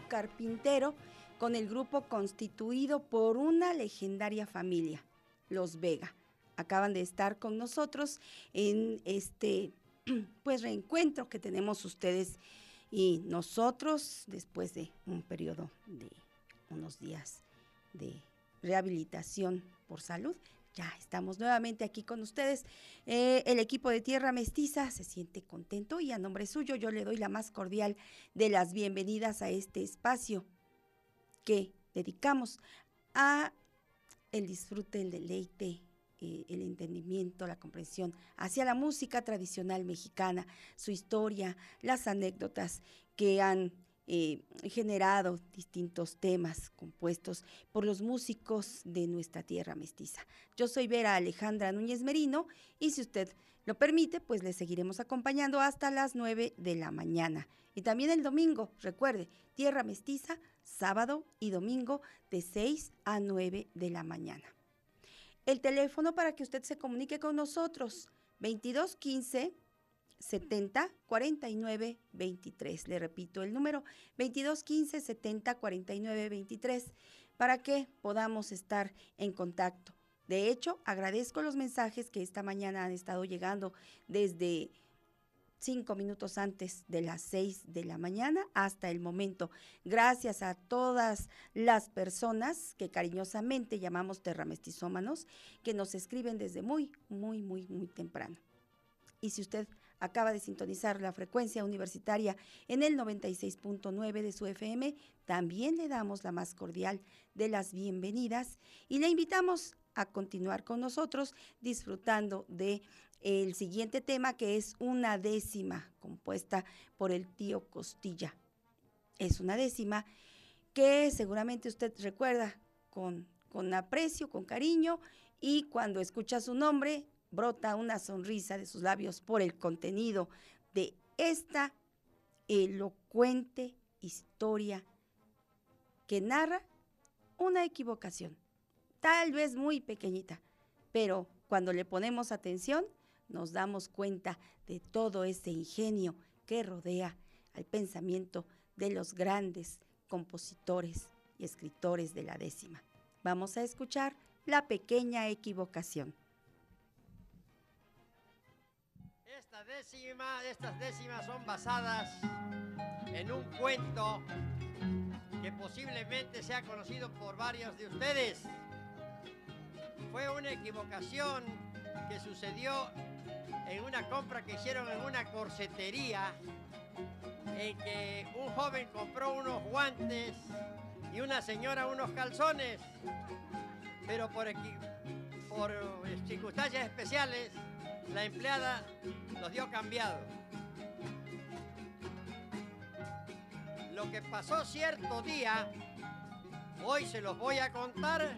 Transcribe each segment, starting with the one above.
Carpintero con el grupo constituido por una legendaria familia, los Vega. Acaban de estar con nosotros en este pues reencuentro que tenemos ustedes y nosotros después de un periodo de unos días de rehabilitación por salud. Ya estamos nuevamente aquí con ustedes. Eh, el equipo de Tierra Mestiza se siente contento y a nombre suyo yo le doy la más cordial de las bienvenidas a este espacio que dedicamos a el disfrute, el deleite, eh, el entendimiento, la comprensión hacia la música tradicional mexicana, su historia, las anécdotas que han eh, generado distintos temas compuestos por los músicos de nuestra tierra mestiza. Yo soy Vera Alejandra Núñez Merino y si usted lo permite, pues le seguiremos acompañando hasta las 9 de la mañana. Y también el domingo, recuerde, Tierra Mestiza, sábado y domingo de 6 a 9 de la mañana. El teléfono para que usted se comunique con nosotros, 2215 70 49 23. Le repito el número 22 15 70 49 23 para que podamos estar en contacto. De hecho, agradezco los mensajes que esta mañana han estado llegando desde cinco minutos antes de las seis de la mañana hasta el momento. Gracias a todas las personas que cariñosamente llamamos terramestizómanos, que nos escriben desde muy, muy, muy, muy temprano. Y si usted acaba de sintonizar la frecuencia universitaria en el 96.9 de su FM, también le damos la más cordial de las bienvenidas y le invitamos a continuar con nosotros disfrutando de el siguiente tema que es una décima compuesta por el tío Costilla. Es una décima que seguramente usted recuerda con, con aprecio, con cariño y cuando escucha su nombre brota una sonrisa de sus labios por el contenido de esta elocuente historia que narra una equivocación, tal vez muy pequeñita, pero cuando le ponemos atención nos damos cuenta de todo ese ingenio que rodea al pensamiento de los grandes compositores y escritores de la décima. Vamos a escuchar la pequeña equivocación. Décima, estas décimas son basadas en un cuento que posiblemente sea conocido por varios de ustedes. Fue una equivocación que sucedió en una compra que hicieron en una corsetería en que un joven compró unos guantes y una señora unos calzones, pero por, por circunstancias especiales la empleada los dio cambiado. Lo que pasó cierto día, hoy se los voy a contar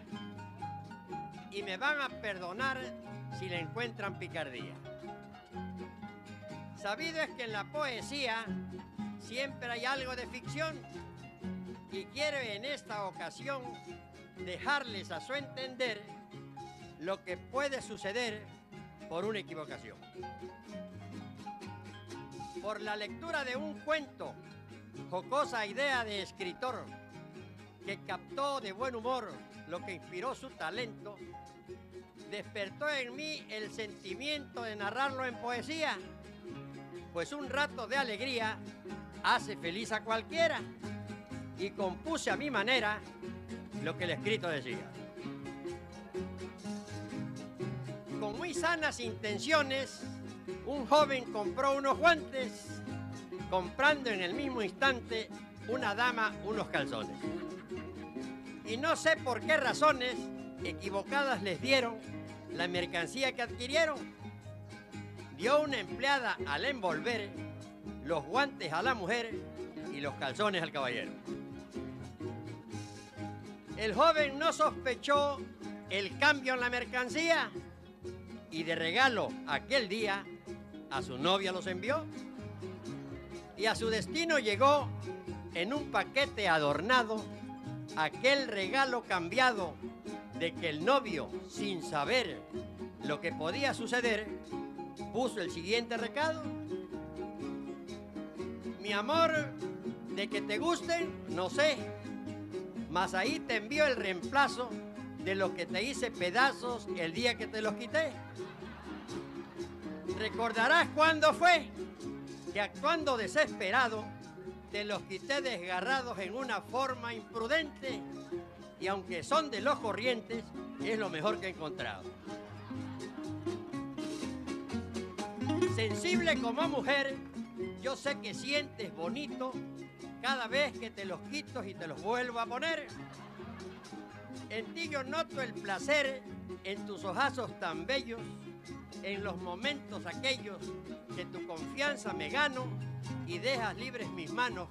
y me van a perdonar si le encuentran picardía. Sabido es que en la poesía siempre hay algo de ficción y quiero en esta ocasión dejarles a su entender lo que puede suceder por una equivocación. Por la lectura de un cuento, jocosa idea de escritor, que captó de buen humor lo que inspiró su talento, despertó en mí el sentimiento de narrarlo en poesía, pues un rato de alegría hace feliz a cualquiera, y compuse a mi manera lo que el escrito decía. Con muy sanas intenciones, un joven compró unos guantes, comprando en el mismo instante una dama unos calzones. Y no sé por qué razones equivocadas les dieron la mercancía que adquirieron. Dio una empleada al envolver los guantes a la mujer y los calzones al caballero. El joven no sospechó el cambio en la mercancía y de regalo aquel día a su novia los envió y a su destino llegó en un paquete adornado aquel regalo cambiado de que el novio, sin saber lo que podía suceder, puso el siguiente recado. Mi amor, de que te gusten, no sé, mas ahí te envío el reemplazo de lo que te hice pedazos el día que te los quité. Recordarás cuándo fue que actuando desesperado te los quité desgarrados en una forma imprudente y aunque son de los corrientes, es lo mejor que he encontrado. Sensible como mujer, yo sé que sientes bonito cada vez que te los quito y te los vuelvo a poner. En ti yo noto el placer en tus ojazos tan bellos, en los momentos aquellos que tu confianza me gano y dejas libres mis manos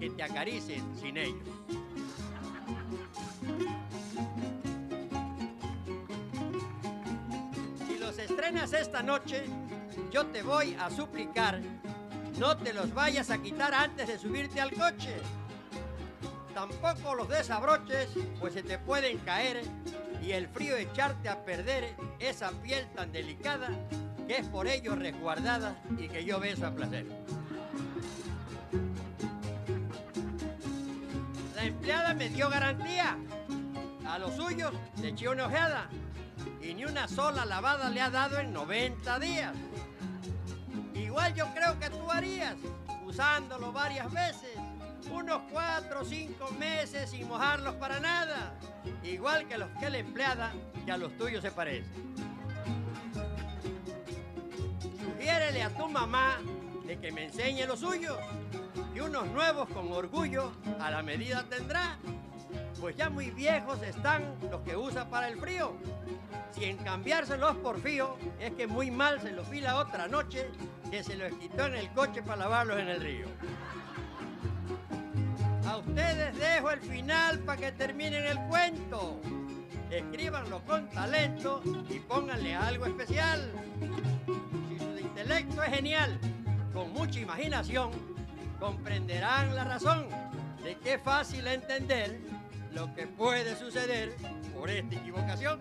que te acaricien sin ellos. Si los estrenas esta noche, yo te voy a suplicar, no te los vayas a quitar antes de subirte al coche. Tampoco los desabroches, pues se te pueden caer y el frío echarte a perder esa piel tan delicada que es por ello resguardada y que yo beso a placer. La empleada me dio garantía. A los suyos le eché una ojeada y ni una sola lavada le ha dado en 90 días. Igual yo creo que tú harías, usándolo varias veces, unos cuatro o cinco meses sin mojarlos para nada, igual que los que la empleada, que a los tuyos se parecen. Sugiérele a tu mamá de que me enseñe los suyos y unos nuevos con orgullo a la medida tendrá, pues ya muy viejos están los que usa para el frío. Si en cambiárselos por fío es que muy mal se los vi la otra noche que se los quitó en el coche para lavarlos en el río. Ustedes dejo el final para que terminen el cuento. Escríbanlo con talento y pónganle algo especial. Si su intelecto es genial, con mucha imaginación, comprenderán la razón de que es fácil entender lo que puede suceder por esta equivocación.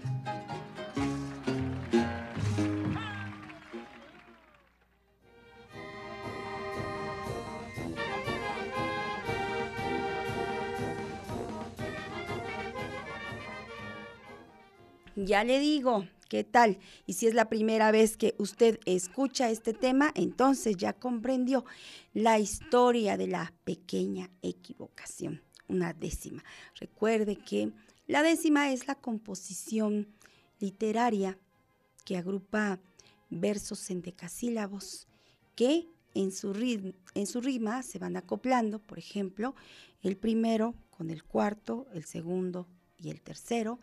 Ya le digo, ¿qué tal? Y si es la primera vez que usted escucha este tema, entonces ya comprendió la historia de la pequeña equivocación, una décima. Recuerde que la décima es la composición literaria que agrupa versos en decasílabos que en su, en su rima se van acoplando, por ejemplo, el primero con el cuarto, el segundo y el tercero,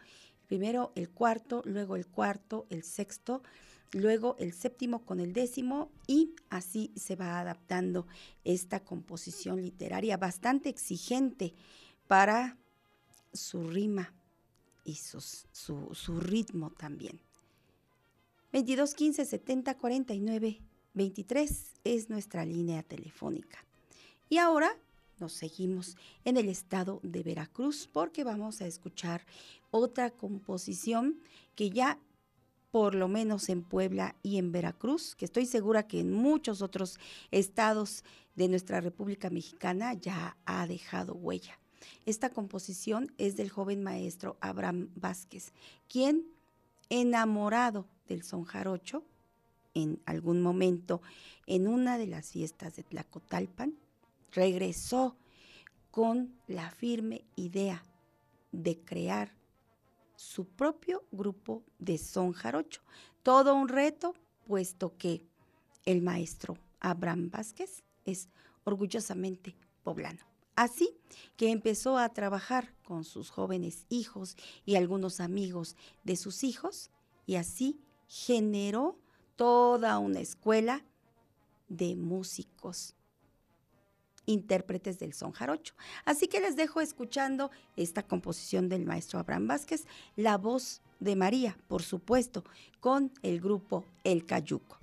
primero el cuarto, luego el cuarto, el sexto, luego el séptimo con el décimo y así se va adaptando esta composición literaria bastante exigente para su rima y su, su ritmo también. 22 15 70 49 23 es nuestra línea telefónica. Y ahora nos seguimos en el estado de Veracruz porque vamos a escuchar otra composición que ya por lo menos en Puebla y en Veracruz, que estoy segura que en muchos otros estados de nuestra República Mexicana ya ha dejado huella. Esta composición es del joven maestro Abraham Vázquez, quien, enamorado del son jarocho, en algún momento en una de las fiestas de Tlacotalpan, regresó con la firme idea de crear su propio grupo de son jarocho. Todo un reto, puesto que el maestro Abraham Vázquez es orgullosamente poblano. Así que empezó a trabajar con sus jóvenes hijos y algunos amigos de sus hijos y así generó toda una escuela de músicos intérpretes del son jarocho. Así que les dejo escuchando esta composición del maestro Abraham Vázquez, la voz de María, por supuesto, con el grupo El Cayuco.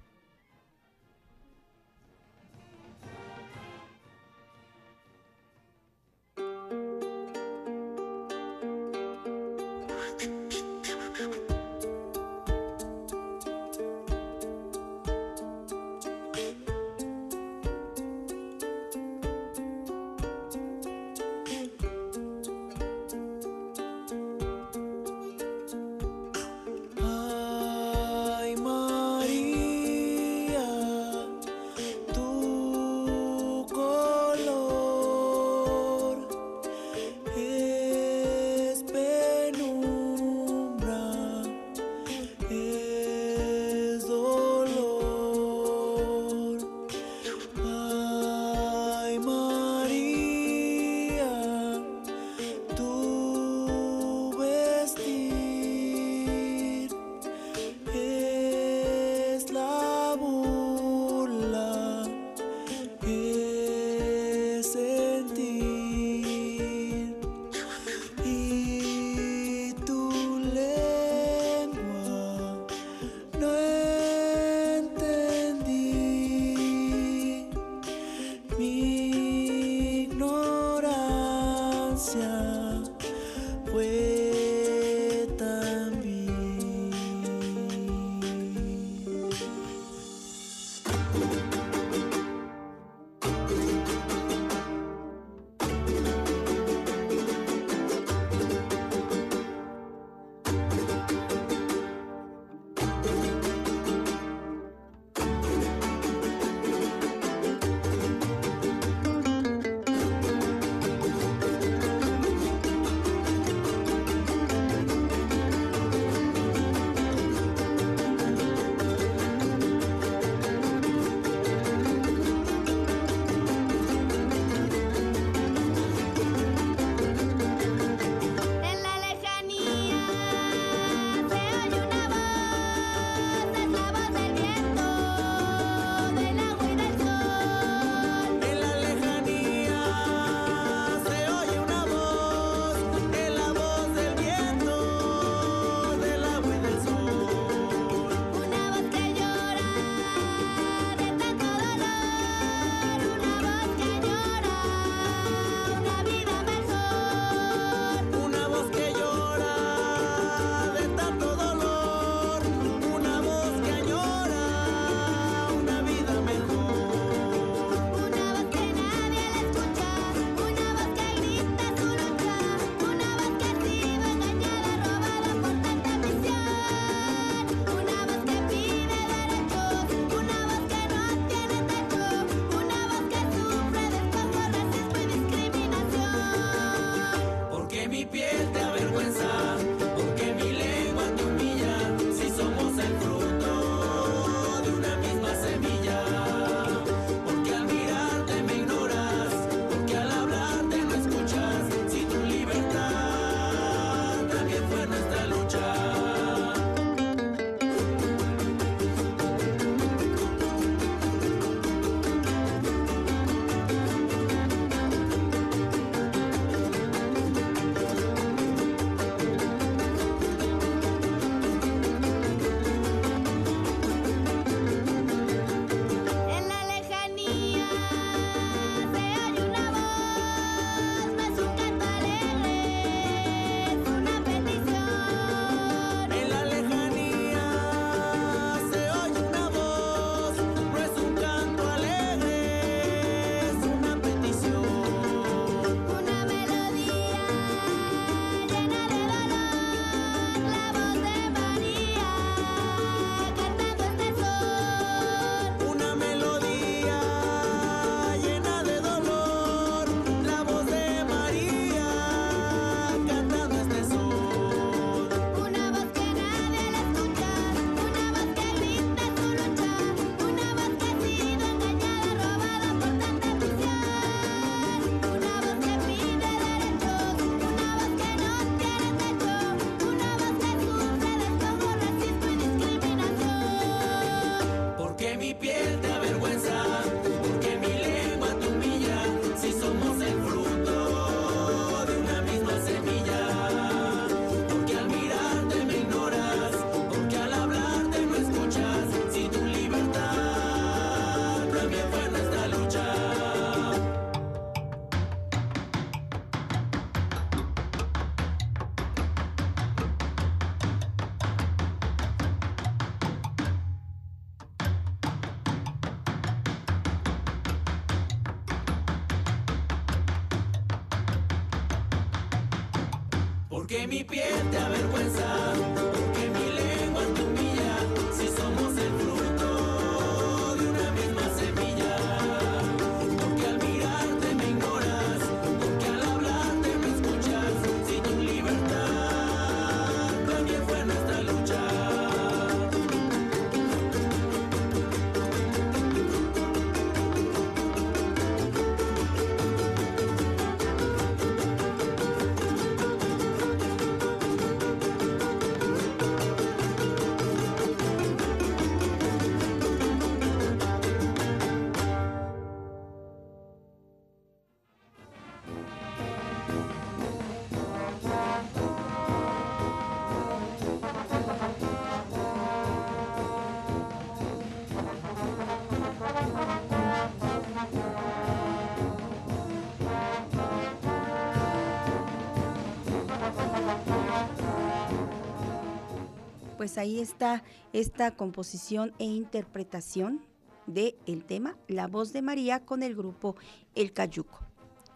Pues ahí está esta composición e interpretación del el tema La voz de María con el grupo El Cayuco.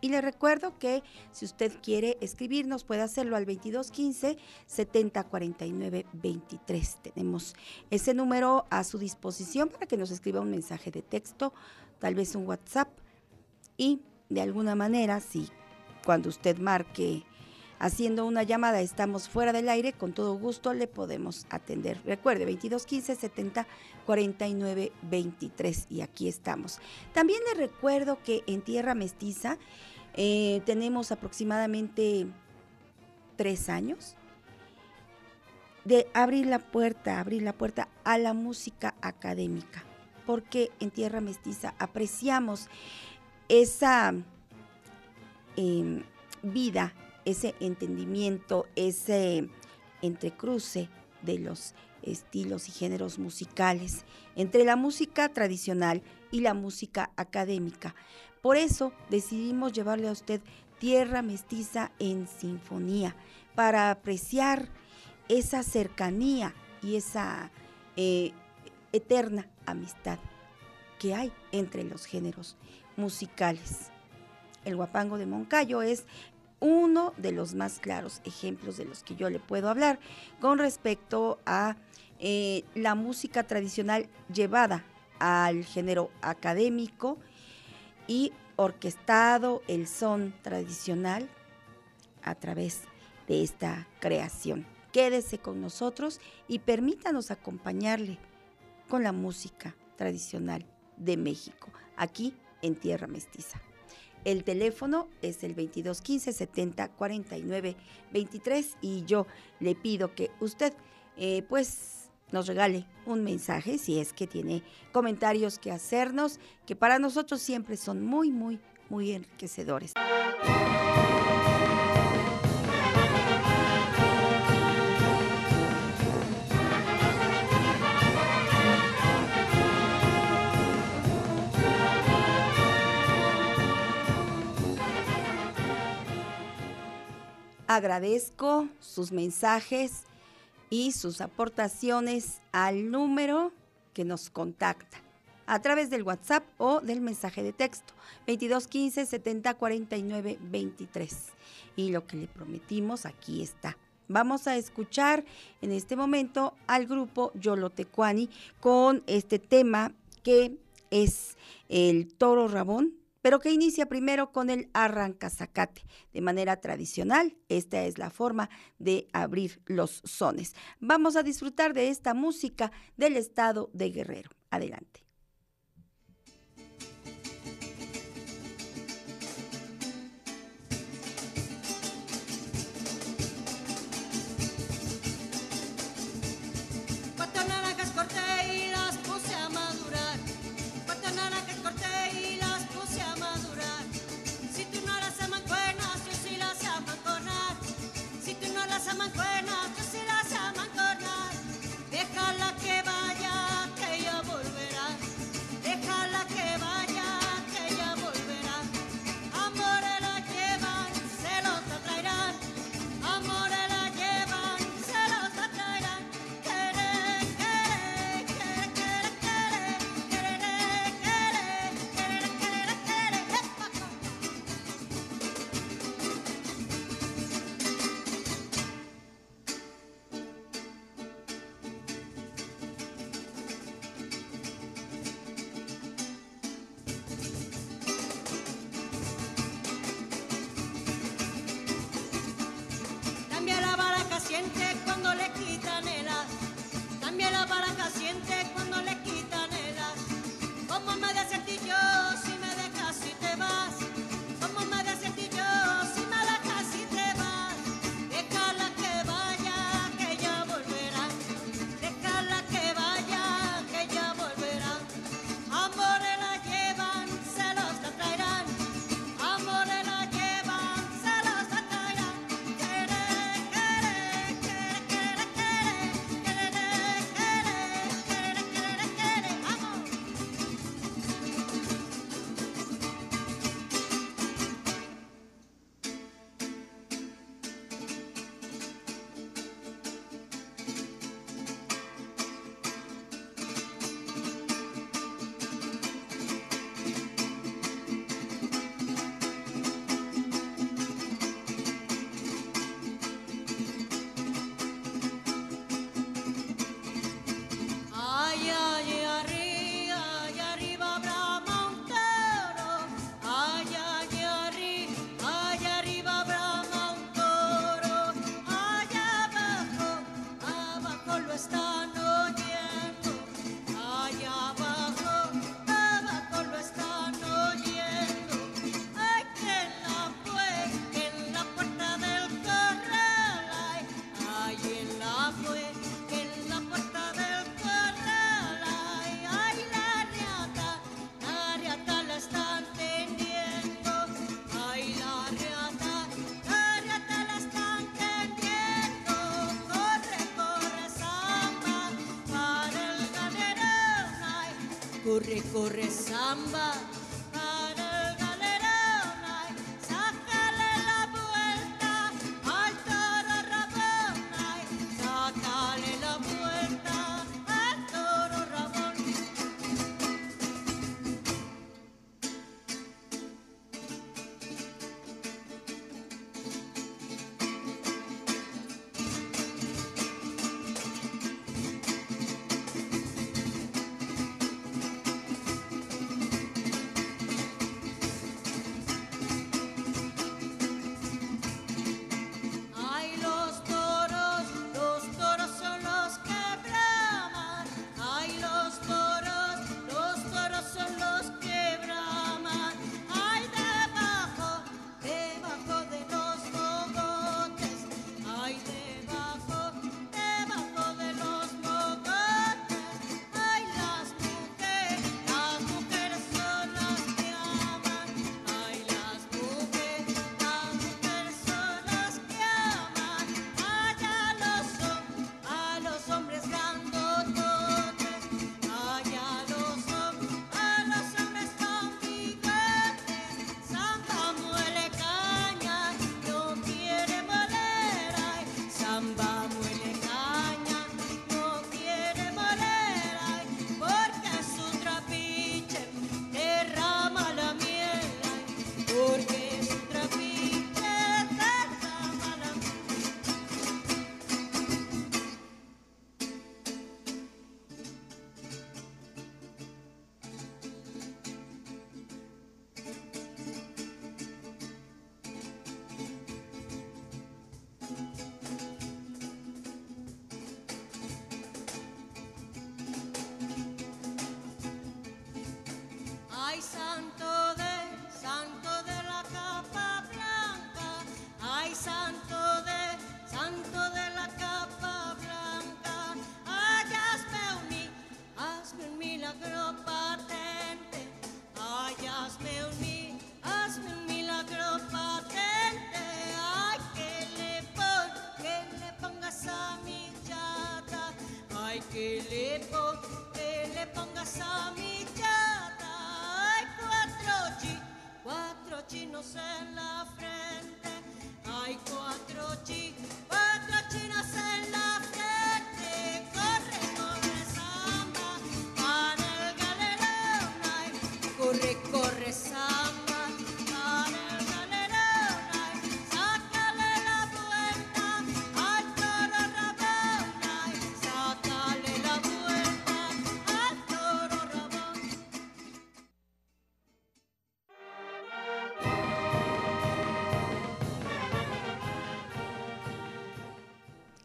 Y le recuerdo que si usted quiere escribirnos, puede hacerlo al 2215 7049 23. Tenemos ese número a su disposición para que nos escriba un mensaje de texto, tal vez un WhatsApp. Y de alguna manera, si cuando usted marque haciendo una llamada, estamos fuera del aire, con todo gusto le podemos atender. Recuerde, 2215 70 49 23 y aquí estamos. También le recuerdo que en Tierra Mestiza eh, tenemos aproximadamente tres años de abrir la puerta, abrir la puerta a la música académica, porque en Tierra Mestiza apreciamos esa em, vida ese entendimiento, ese entrecruce de los estilos y géneros musicales entre la música tradicional y la música académica. Por eso decidimos llevarle a usted Tierra Mestiza en Sinfonía para apreciar esa cercanía y esa eh, eterna amistad que hay entre los géneros musicales. El guapango de Moncayo es uno de los más claros ejemplos de los que yo le puedo hablar con respecto a eh, la música tradicional llevada al género académico y orquestado el son tradicional a través de esta creación. Quédese con nosotros y permítanos acompañarle con la música tradicional de México, aquí en Tierra Mestiza. El teléfono es el 2215 70 49 23 y yo le pido que usted eh, pues nos regale un mensaje si es que tiene comentarios que hacernos, que para nosotros siempre son muy, muy, muy enriquecedores. Agradezco sus mensajes y sus aportaciones al número que nos contacta a través del WhatsApp o del mensaje de texto 2215 70 49 23. Y lo que le prometimos aquí está. Vamos a escuchar en este momento al grupo Yolotecuani con este tema que es el toro rabón pero que inicia primero con el arrancazacate. De manera tradicional, esta es la forma de abrir los sones. Vamos a disfrutar de esta música del estado de Guerrero. Adelante.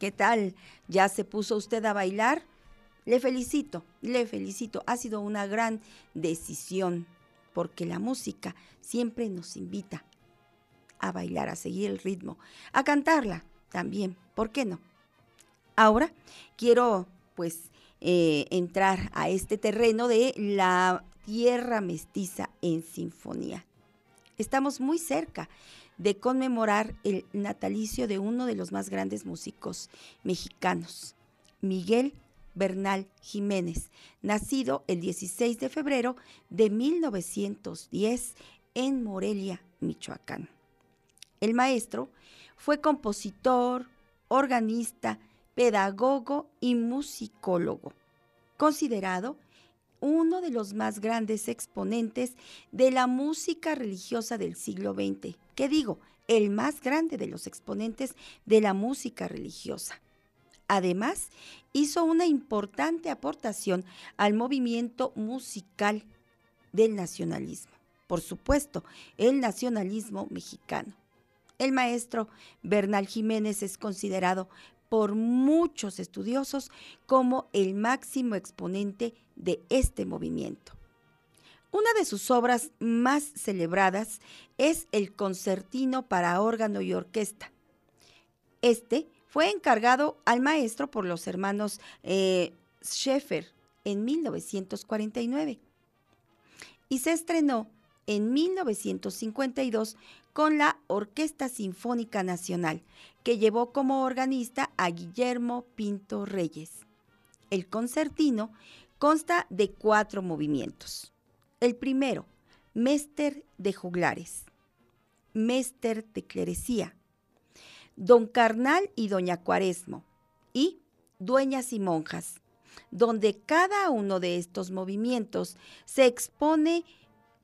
¿Qué tal? ¿Ya se puso usted a bailar? Le felicito, le felicito. Ha sido una gran decisión porque la música siempre nos invita a bailar, a seguir el ritmo, a cantarla también. ¿Por qué no? Ahora quiero pues eh, entrar a este terreno de la tierra mestiza en sinfonía. Estamos muy cerca de conmemorar el natalicio de uno de los más grandes músicos mexicanos, Miguel Bernal Jiménez, nacido el 16 de febrero de 1910 en Morelia, Michoacán. El maestro fue compositor, organista, pedagogo y musicólogo, considerado uno de los más grandes exponentes de la música religiosa del siglo XX. ¿Qué digo? El más grande de los exponentes de la música religiosa. Además, hizo una importante aportación al movimiento musical del nacionalismo. Por supuesto, el nacionalismo mexicano. El maestro Bernal Jiménez es considerado por muchos estudiosos como el máximo exponente de este movimiento. Una de sus obras más celebradas es el Concertino para órgano y orquesta. Este fue encargado al maestro por los hermanos eh, Schaeffer en 1949 y se estrenó en 1952 con la Orquesta Sinfónica Nacional, que llevó como organista a Guillermo Pinto Reyes. El concertino Consta de cuatro movimientos. El primero, Mester de Juglares, Mester de Clerecía, Don Carnal y Doña Cuaresmo y Dueñas y Monjas, donde cada uno de estos movimientos se expone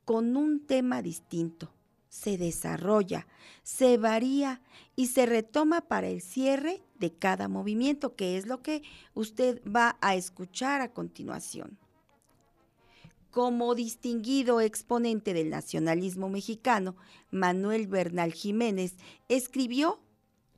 con un tema distinto, se desarrolla, se varía y se retoma para el cierre de cada movimiento, que es lo que usted va a escuchar a continuación. Como distinguido exponente del nacionalismo mexicano, Manuel Bernal Jiménez escribió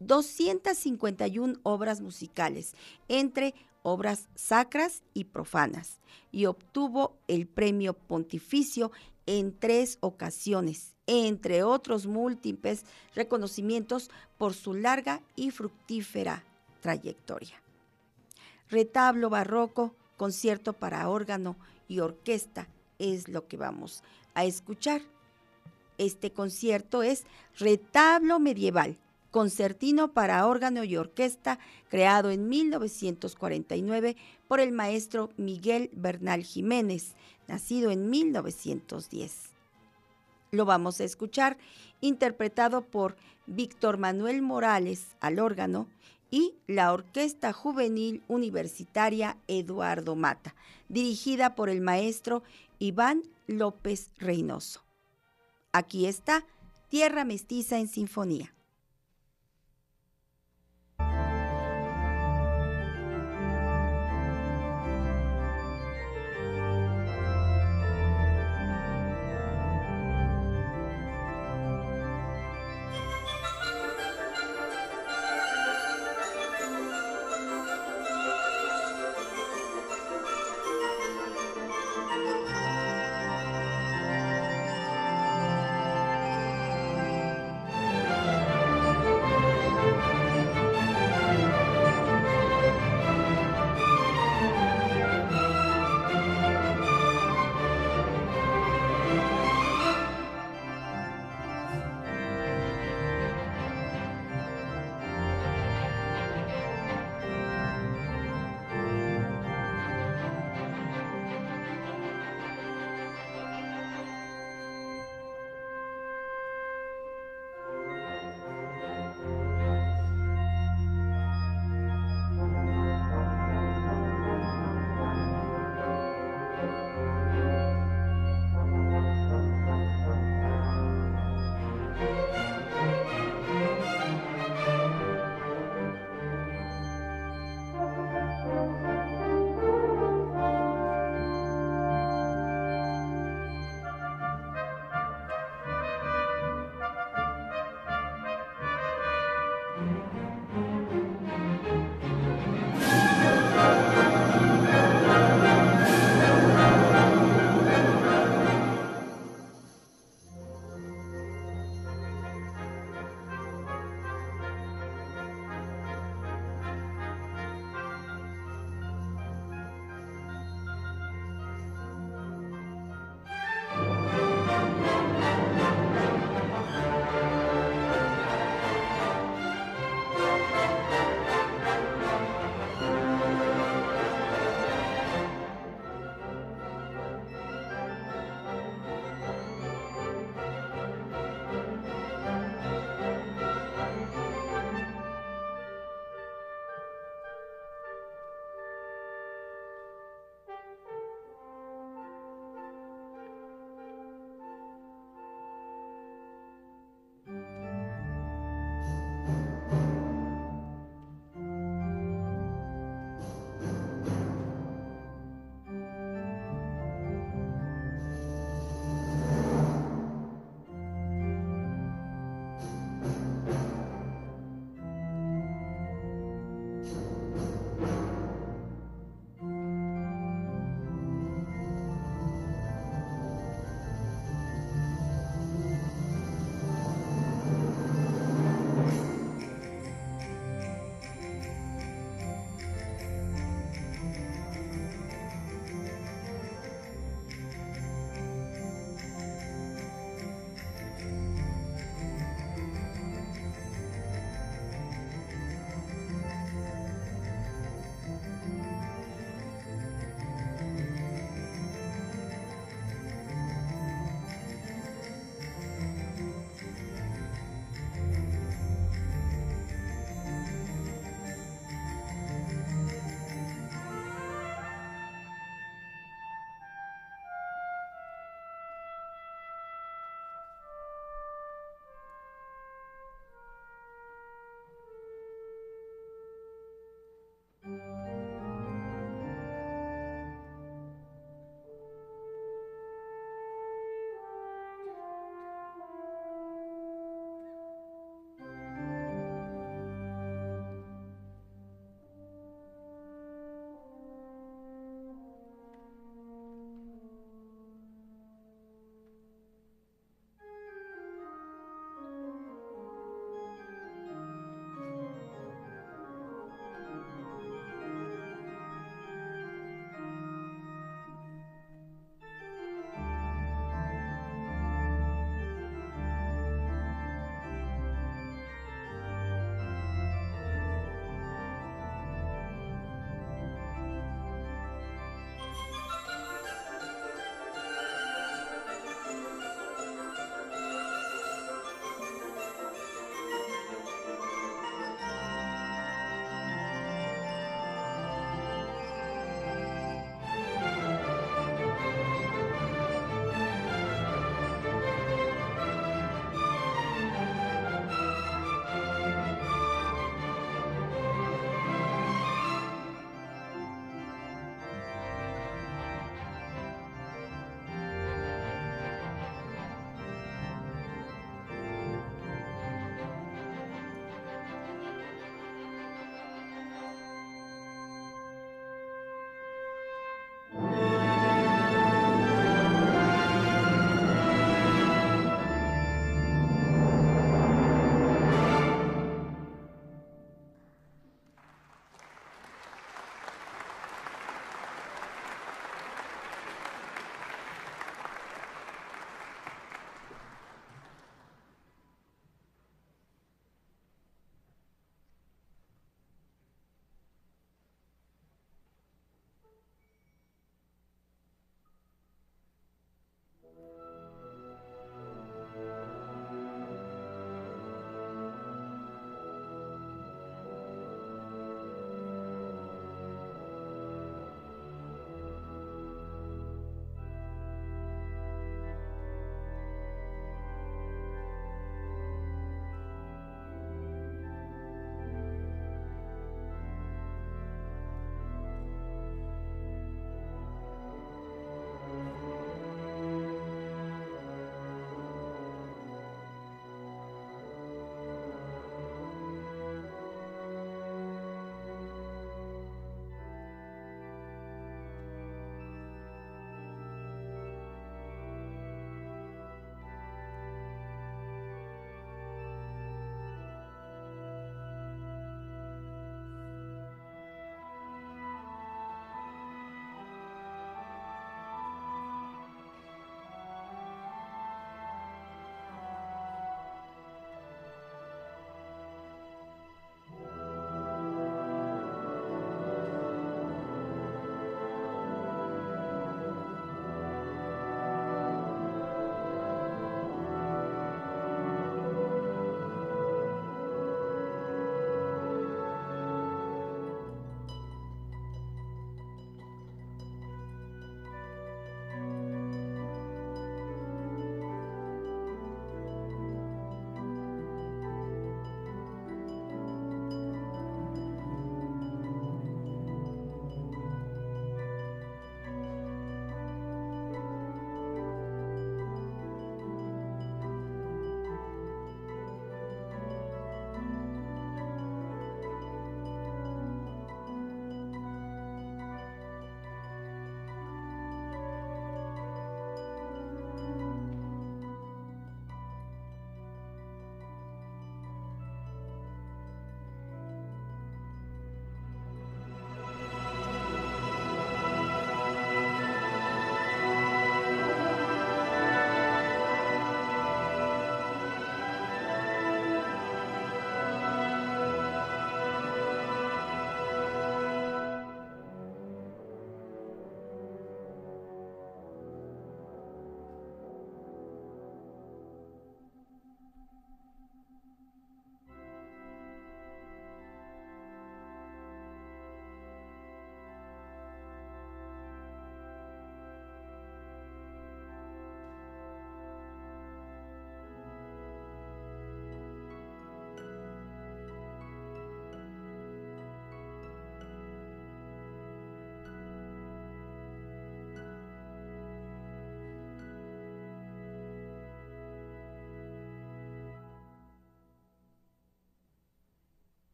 251 obras musicales, entre obras sacras y profanas, y obtuvo el premio pontificio en tres ocasiones, entre otros múltiples reconocimientos por su larga y fructífera trayectoria. Retablo barroco, concierto para órgano y orquesta es lo que vamos a escuchar. Este concierto es Retablo Medieval, concertino para órgano y orquesta, creado en 1949 por el maestro Miguel Bernal Jiménez, nacido en 1910. Lo vamos a escuchar interpretado por Víctor Manuel Morales al órgano y la Orquesta Juvenil Universitaria Eduardo Mata, dirigida por el maestro Iván López Reynoso. Aquí está Tierra Mestiza en Sinfonía.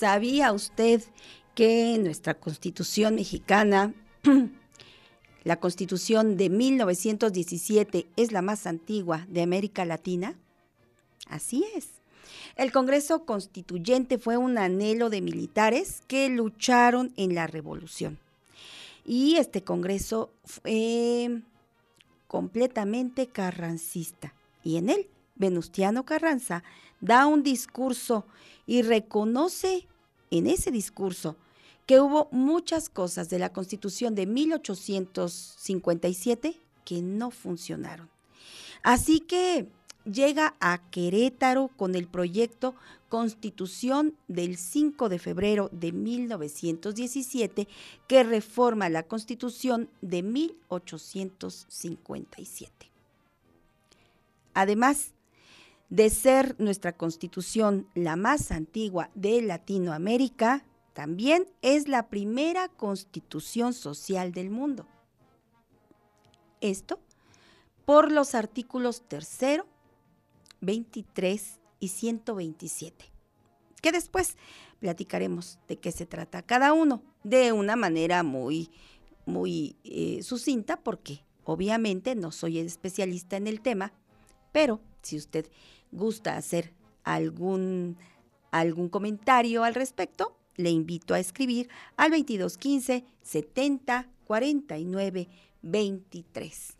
¿Sabía usted que nuestra constitución mexicana, la constitución de 1917, es la más antigua de América Latina? Así es. El Congreso Constituyente fue un anhelo de militares que lucharon en la revolución. Y este Congreso fue completamente carrancista. Y en él, Venustiano Carranza da un discurso y reconoce en ese discurso que hubo muchas cosas de la Constitución de 1857 que no funcionaron. Así que llega a Querétaro con el proyecto Constitución del 5 de febrero de 1917 que reforma la Constitución de 1857. Además de ser nuestra Constitución la más antigua de Latinoamérica, también es la primera constitución social del mundo. Esto por los artículos 3, 23 y 127, que después platicaremos de qué se trata cada uno de una manera muy, muy eh, sucinta, porque obviamente no soy especialista en el tema, pero si usted gusta hacer algún, algún comentario al respecto, le invito a escribir al 2215 70 49 23.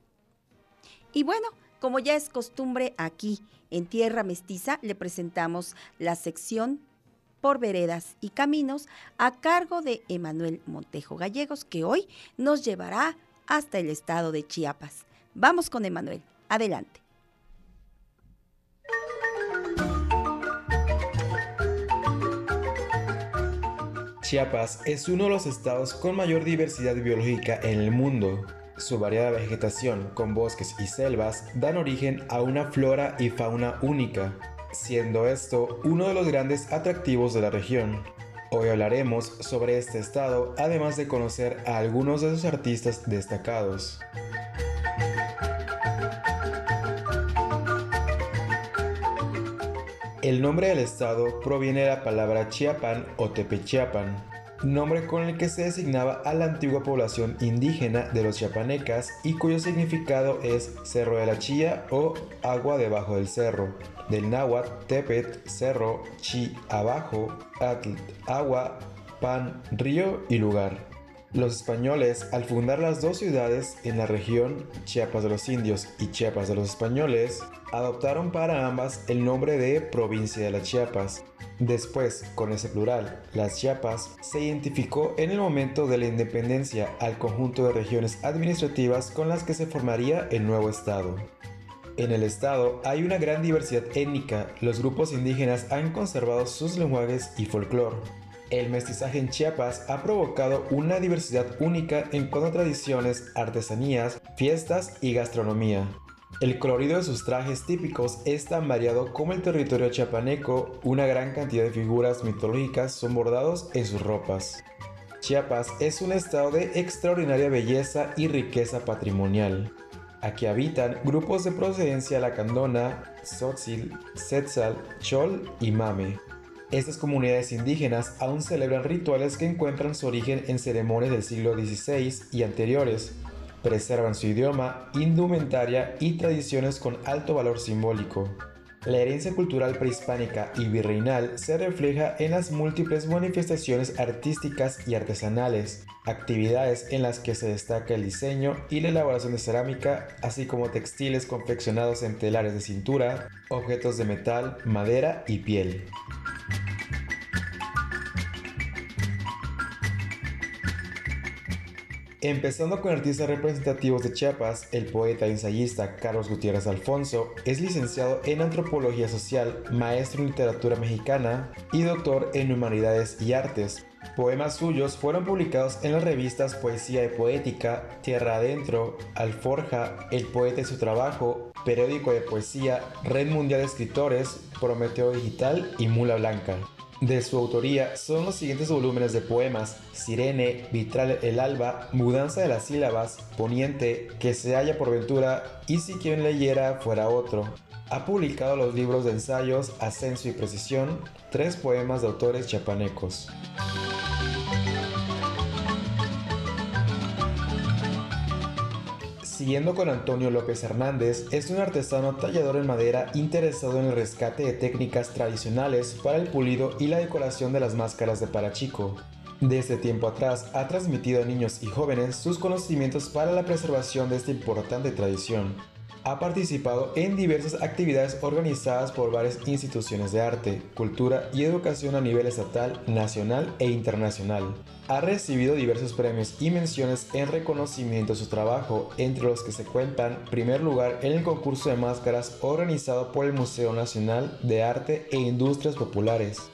Y bueno, como ya es costumbre aquí en Tierra Mestiza, le presentamos la sección por veredas y caminos a cargo de Emanuel Montejo Gallegos, que hoy nos llevará hasta el estado de Chiapas. Vamos con Emanuel. Adelante. Chiapas es uno de los estados con mayor diversidad biológica en el mundo. Su variada vegetación con bosques y selvas dan origen a una flora y fauna única, siendo esto uno de los grandes atractivos de la región. Hoy hablaremos sobre este estado, además de conocer a algunos de sus artistas destacados. El nombre del estado proviene de la palabra Chiapan o Tepechiapan, nombre con el que se designaba a la antigua población indígena de los chiapanecas y cuyo significado es Cerro de la Chía o agua debajo del cerro. Del náhuatl, Tepet, cerro, chi, abajo, atl, agua, pan, río y lugar. Los españoles, al fundar las dos ciudades en la región, Chiapas de los Indios y Chiapas de los Españoles, adoptaron para ambas el nombre de Provincia de las Chiapas. Después, con ese plural, las Chiapas, se identificó en el momento de la independencia al conjunto de regiones administrativas con las que se formaría el nuevo Estado. En el estado hay una gran diversidad étnica, los grupos indígenas han conservado sus lenguajes y folclore. El mestizaje en Chiapas ha provocado una diversidad única en cuanto a tradiciones, artesanías, fiestas y gastronomía. El colorido de sus trajes típicos es tan variado como el territorio chiapaneco, una gran cantidad de figuras mitológicas son bordados en sus ropas. Chiapas es un estado de extraordinaria belleza y riqueza patrimonial. Aquí habitan grupos de procedencia lacandona, tzotzil, setzal, chol y mame. Estas comunidades indígenas aún celebran rituales que encuentran su origen en ceremonias del siglo XVI y anteriores. Preservan su idioma, indumentaria y tradiciones con alto valor simbólico. La herencia cultural prehispánica y virreinal se refleja en las múltiples manifestaciones artísticas y artesanales, actividades en las que se destaca el diseño y la elaboración de cerámica, así como textiles confeccionados en telares de cintura, objetos de metal, madera y piel. Empezando con artistas representativos de Chiapas, el poeta e ensayista Carlos Gutiérrez Alfonso es licenciado en Antropología Social, maestro en literatura mexicana y doctor en Humanidades y Artes. Poemas suyos fueron publicados en las revistas Poesía y Poética, Tierra Adentro, Alforja, El Poeta y su Trabajo, Periódico de Poesía, Red Mundial de Escritores, Prometeo Digital y Mula Blanca. De su autoría son los siguientes volúmenes de poemas: Sirene, Vitral el Alba, Mudanza de las sílabas, Poniente, Que se halla por ventura y si quien leyera fuera otro. Ha publicado los libros de ensayos Ascenso y Precisión, tres poemas de autores chiapanecos. Siguiendo con Antonio López Hernández, es un artesano tallador en madera interesado en el rescate de técnicas tradicionales para el pulido y la decoración de las máscaras de parachico. Desde tiempo atrás ha transmitido a niños y jóvenes sus conocimientos para la preservación de esta importante tradición ha participado en diversas actividades organizadas por varias instituciones de arte, cultura y educación a nivel estatal, nacional e internacional. Ha recibido diversos premios y menciones en reconocimiento a su trabajo, entre los que se cuentan primer lugar en el concurso de máscaras organizado por el Museo Nacional de Arte e Industrias Populares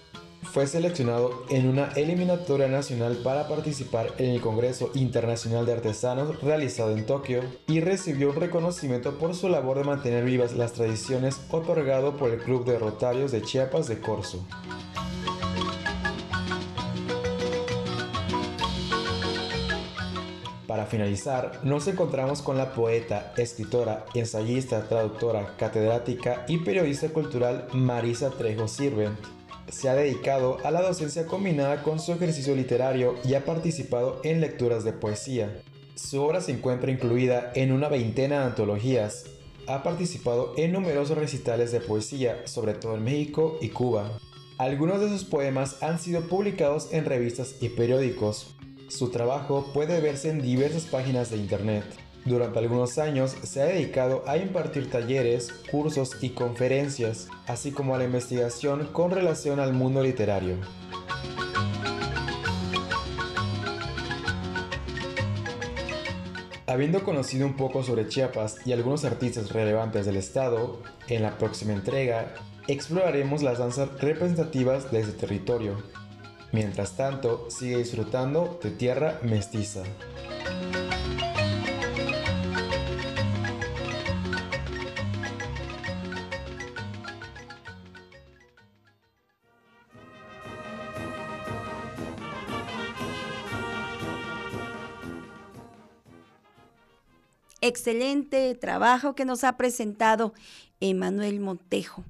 fue seleccionado en una eliminatoria nacional para participar en el Congreso Internacional de Artesanos realizado en Tokio y recibió un reconocimiento por su labor de mantener vivas las tradiciones otorgado por el Club de Rotarios de Chiapas de Corzo. Para finalizar, nos encontramos con la poeta, escritora, ensayista, traductora, catedrática y periodista cultural Marisa Trejo Sirve, se ha dedicado a la docencia combinada con su ejercicio literario y ha participado en lecturas de poesía. Su obra se encuentra incluida en una veintena de antologías. Ha participado en numerosos recitales de poesía, sobre todo en México y Cuba. Algunos de sus poemas han sido publicados en revistas y periódicos. Su trabajo puede verse en diversas páginas de internet. Durante algunos años se ha dedicado a impartir talleres, cursos y conferencias, así como a la investigación con relación al mundo literario. Habiendo conocido un poco sobre Chiapas y algunos artistas relevantes del estado, en la próxima entrega exploraremos las danzas representativas de ese territorio. Mientras tanto, sigue disfrutando de tierra mestiza. Excelente trabajo que nos ha presentado Emanuel Montejo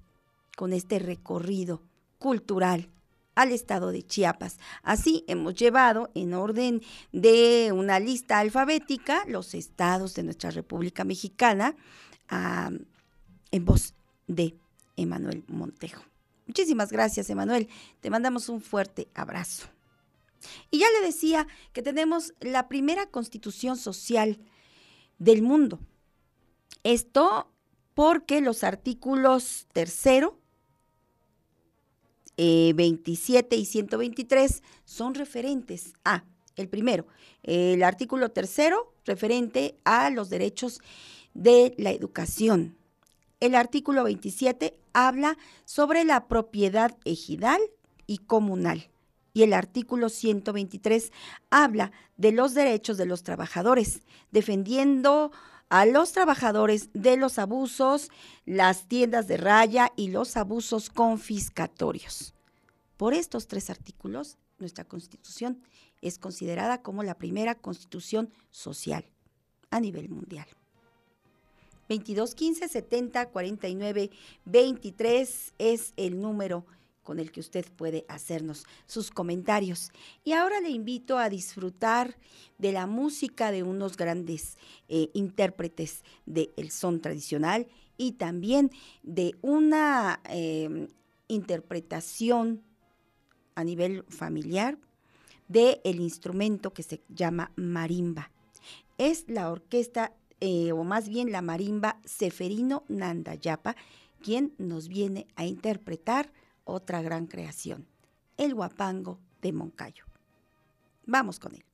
con este recorrido cultural al estado de Chiapas. Así hemos llevado en orden de una lista alfabética los estados de nuestra República Mexicana en voz de Emanuel Montejo. Muchísimas gracias, Emanuel. Te mandamos un fuerte abrazo. Y ya le decía que tenemos la primera constitución social del mundo. Esto porque los artículos tercero, 27 eh, y 123 son referentes a, el primero, el artículo tercero referente a los derechos de la educación. El artículo 27 habla sobre la propiedad ejidal y comunal y el artículo 123 habla de los derechos de los trabajadores, defendiendo a los trabajadores de los abusos, las tiendas de raya y los abusos confiscatorios. Por estos tres artículos, nuestra constitución es considerada como la primera constitución social a nivel mundial. 22 15 70 49 23 es el número con el que usted puede hacernos sus comentarios. Y ahora le invito a disfrutar de la música de unos grandes eh, intérpretes del son tradicional y también de una em, interpretación a nivel familiar del el instrumento que se llama marimba. Es la orquesta, eh, o más bien la marimba Seferino Nandayapa, quien nos viene a interpretar otra gran creación, el guapango de Moncayo. Vamos con él.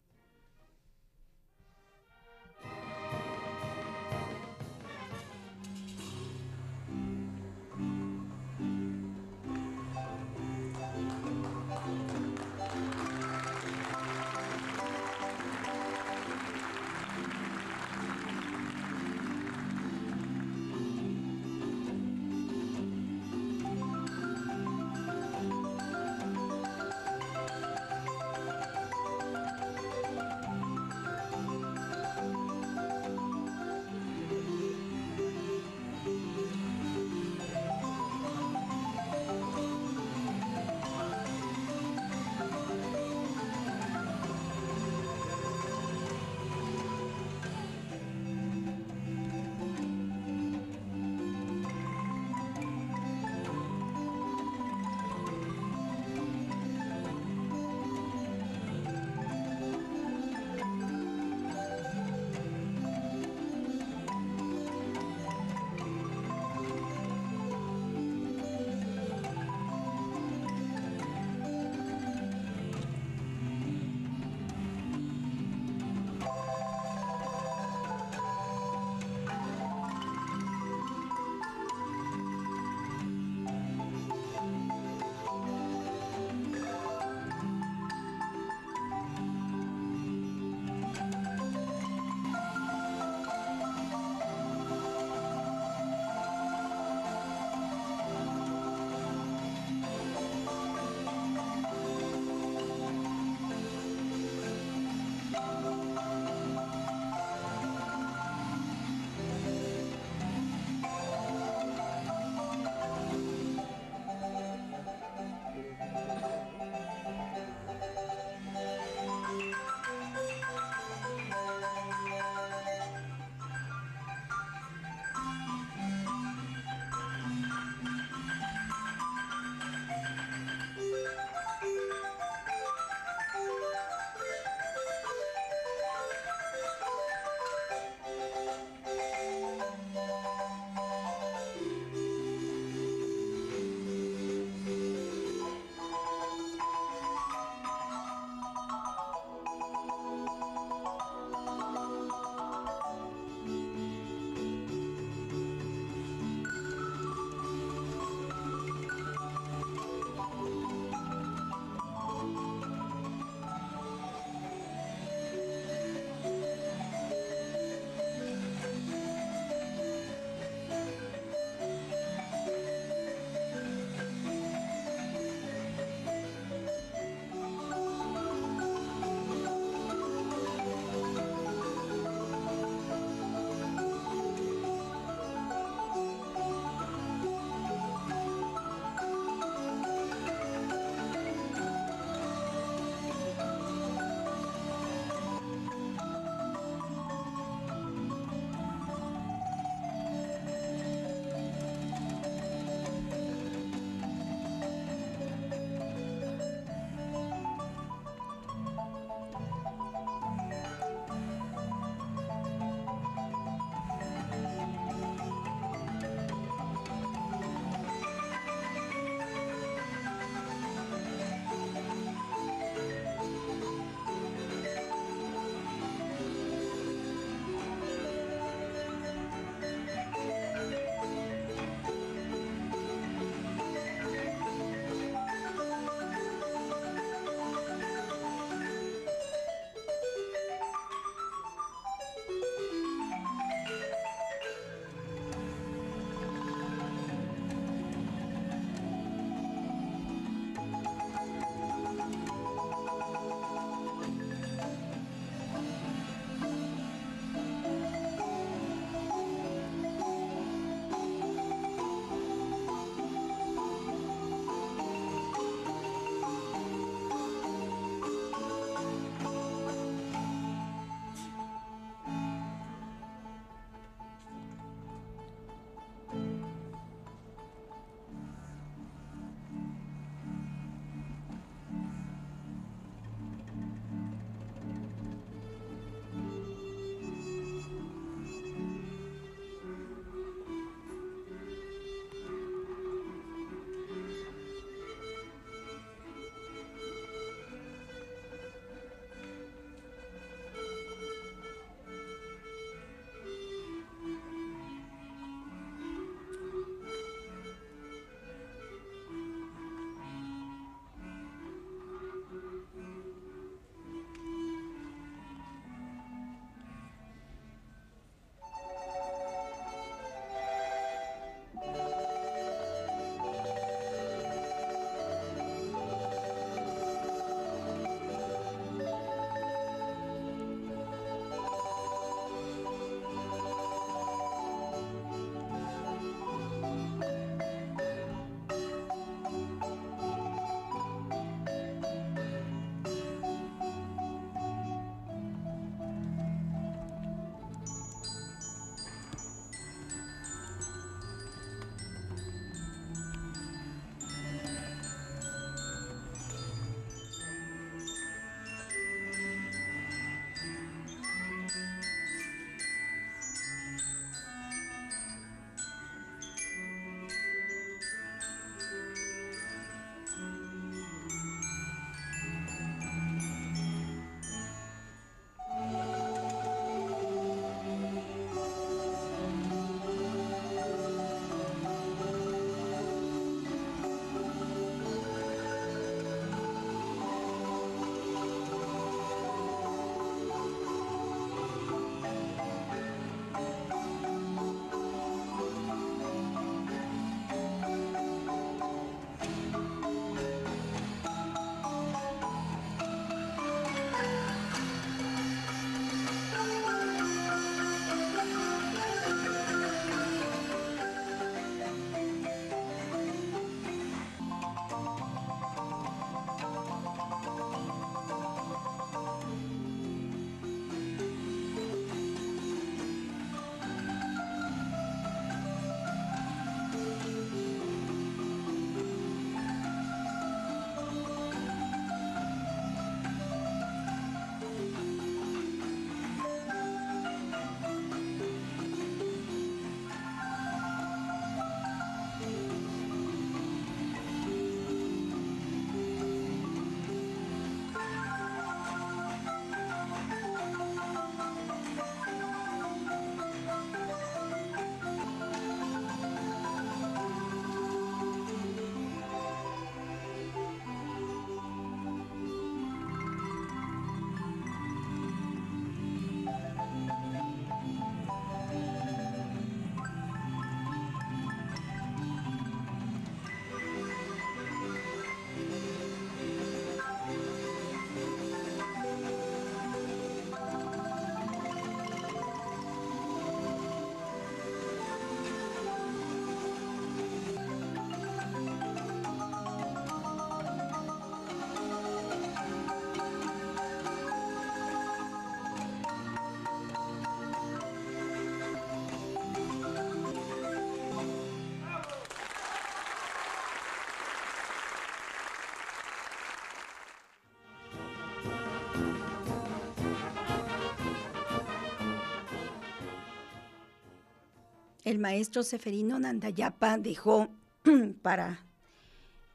El maestro Seferino Nandayapa dejó para,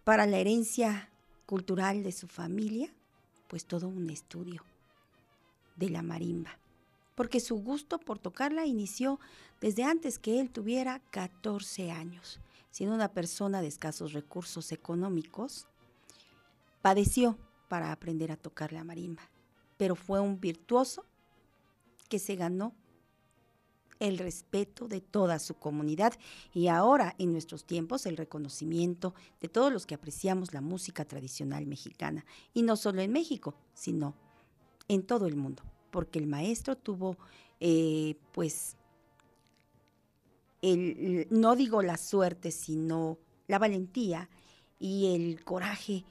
para la herencia cultural de su familia, pues todo un estudio de la marimba, porque su gusto por tocarla inició desde antes que él tuviera 14 años. Siendo una persona de escasos recursos económicos, padeció para aprender a tocar la marimba, pero fue un virtuoso que se ganó el respeto de toda su comunidad y ahora en nuestros tiempos el reconocimiento de todos los que apreciamos la música tradicional mexicana. Y no solo en México, sino en todo el mundo, porque el maestro tuvo eh, pues el, no digo la suerte, sino la valentía y el coraje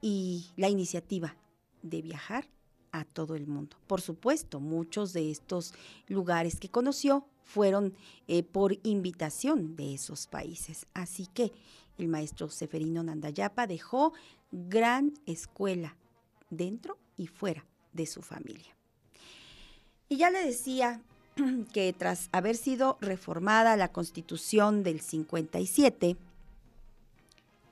y la iniciativa de viajar a todo el mundo. Por supuesto, muchos de estos lugares que conoció fueron eh, por invitación de esos países. Así que el maestro Seferino Nandayapa dejó gran escuela dentro y fuera de su familia. Y ya le decía que tras haber sido reformada la constitución del 57,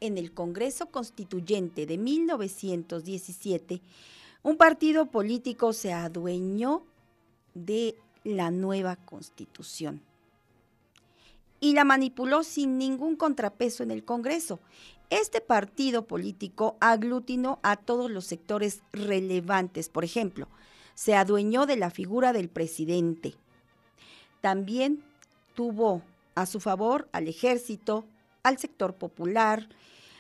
en el Congreso Constituyente de 1917, un partido político se adueñó de la nueva constitución y la manipuló sin ningún contrapeso en el Congreso. Este partido político aglutinó a todos los sectores relevantes. Por ejemplo, se adueñó de la figura del presidente. También tuvo a su favor al ejército, al sector popular,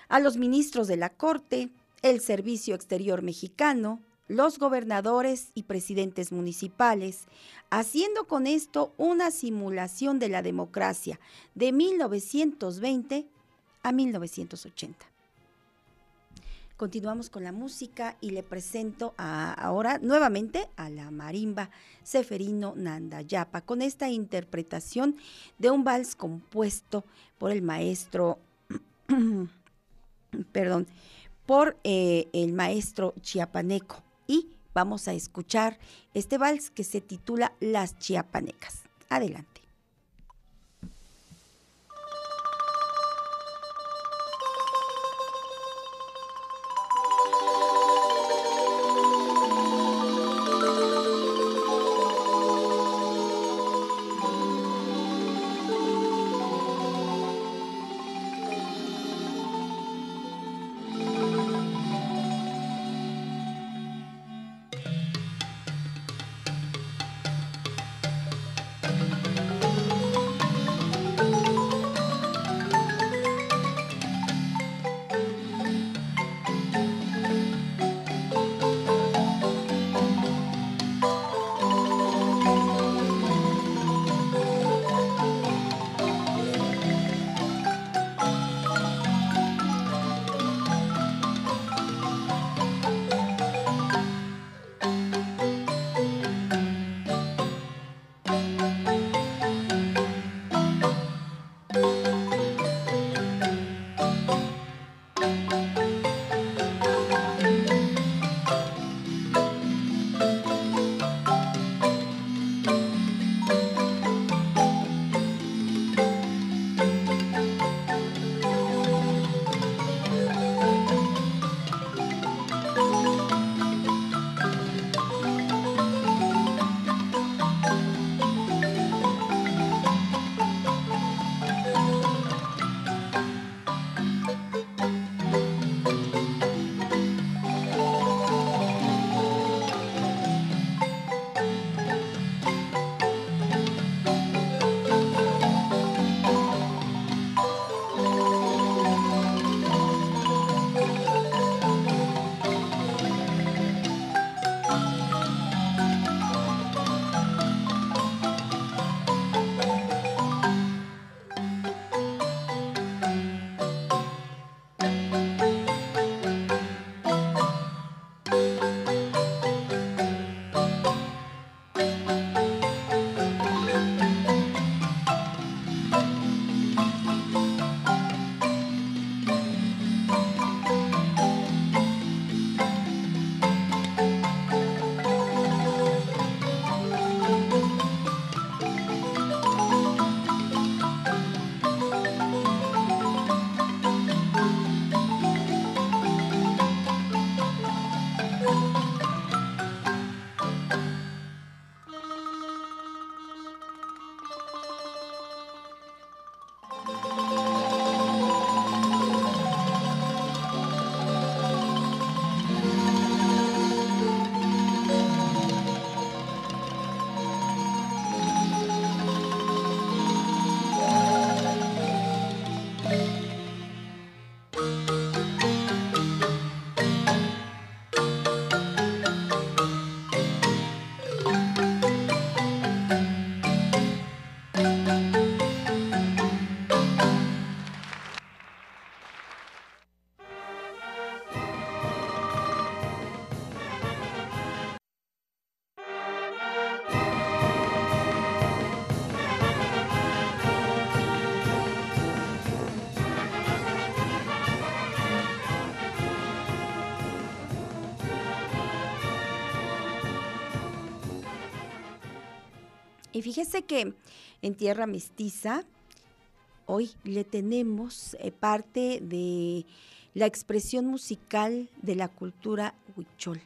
a los ministros de la Corte, el Servicio Exterior Mexicano, los gobernadores y presidentes municipales, haciendo con esto una simulación de la democracia de 1920 a 1980. Continuamos con la música y le presento ahora nuevamente a la marimba Seferino Nandayapa con esta interpretación de un vals compuesto por el maestro, perdón, por eh, el maestro chiapaneco y vamos a escuchar este vals que se titula Las Chiapanecas. Adelante. Fíjese que en Tierra Mestiza hoy le tenemos eh, parte de la expresión musical de la cultura huichol.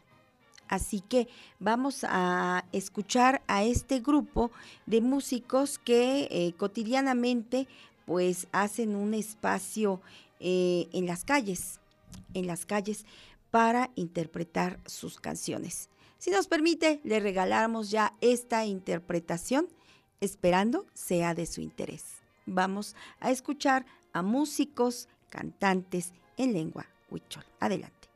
Así que vamos a escuchar a este grupo de músicos que eh, cotidianamente pues hacen un espacio eh, en las calles, en las calles para interpretar sus canciones. Si nos permite, le regalamos ya esta interpretación, esperando sea de su interés. Vamos a escuchar a músicos, cantantes en lengua huichol. Adelante.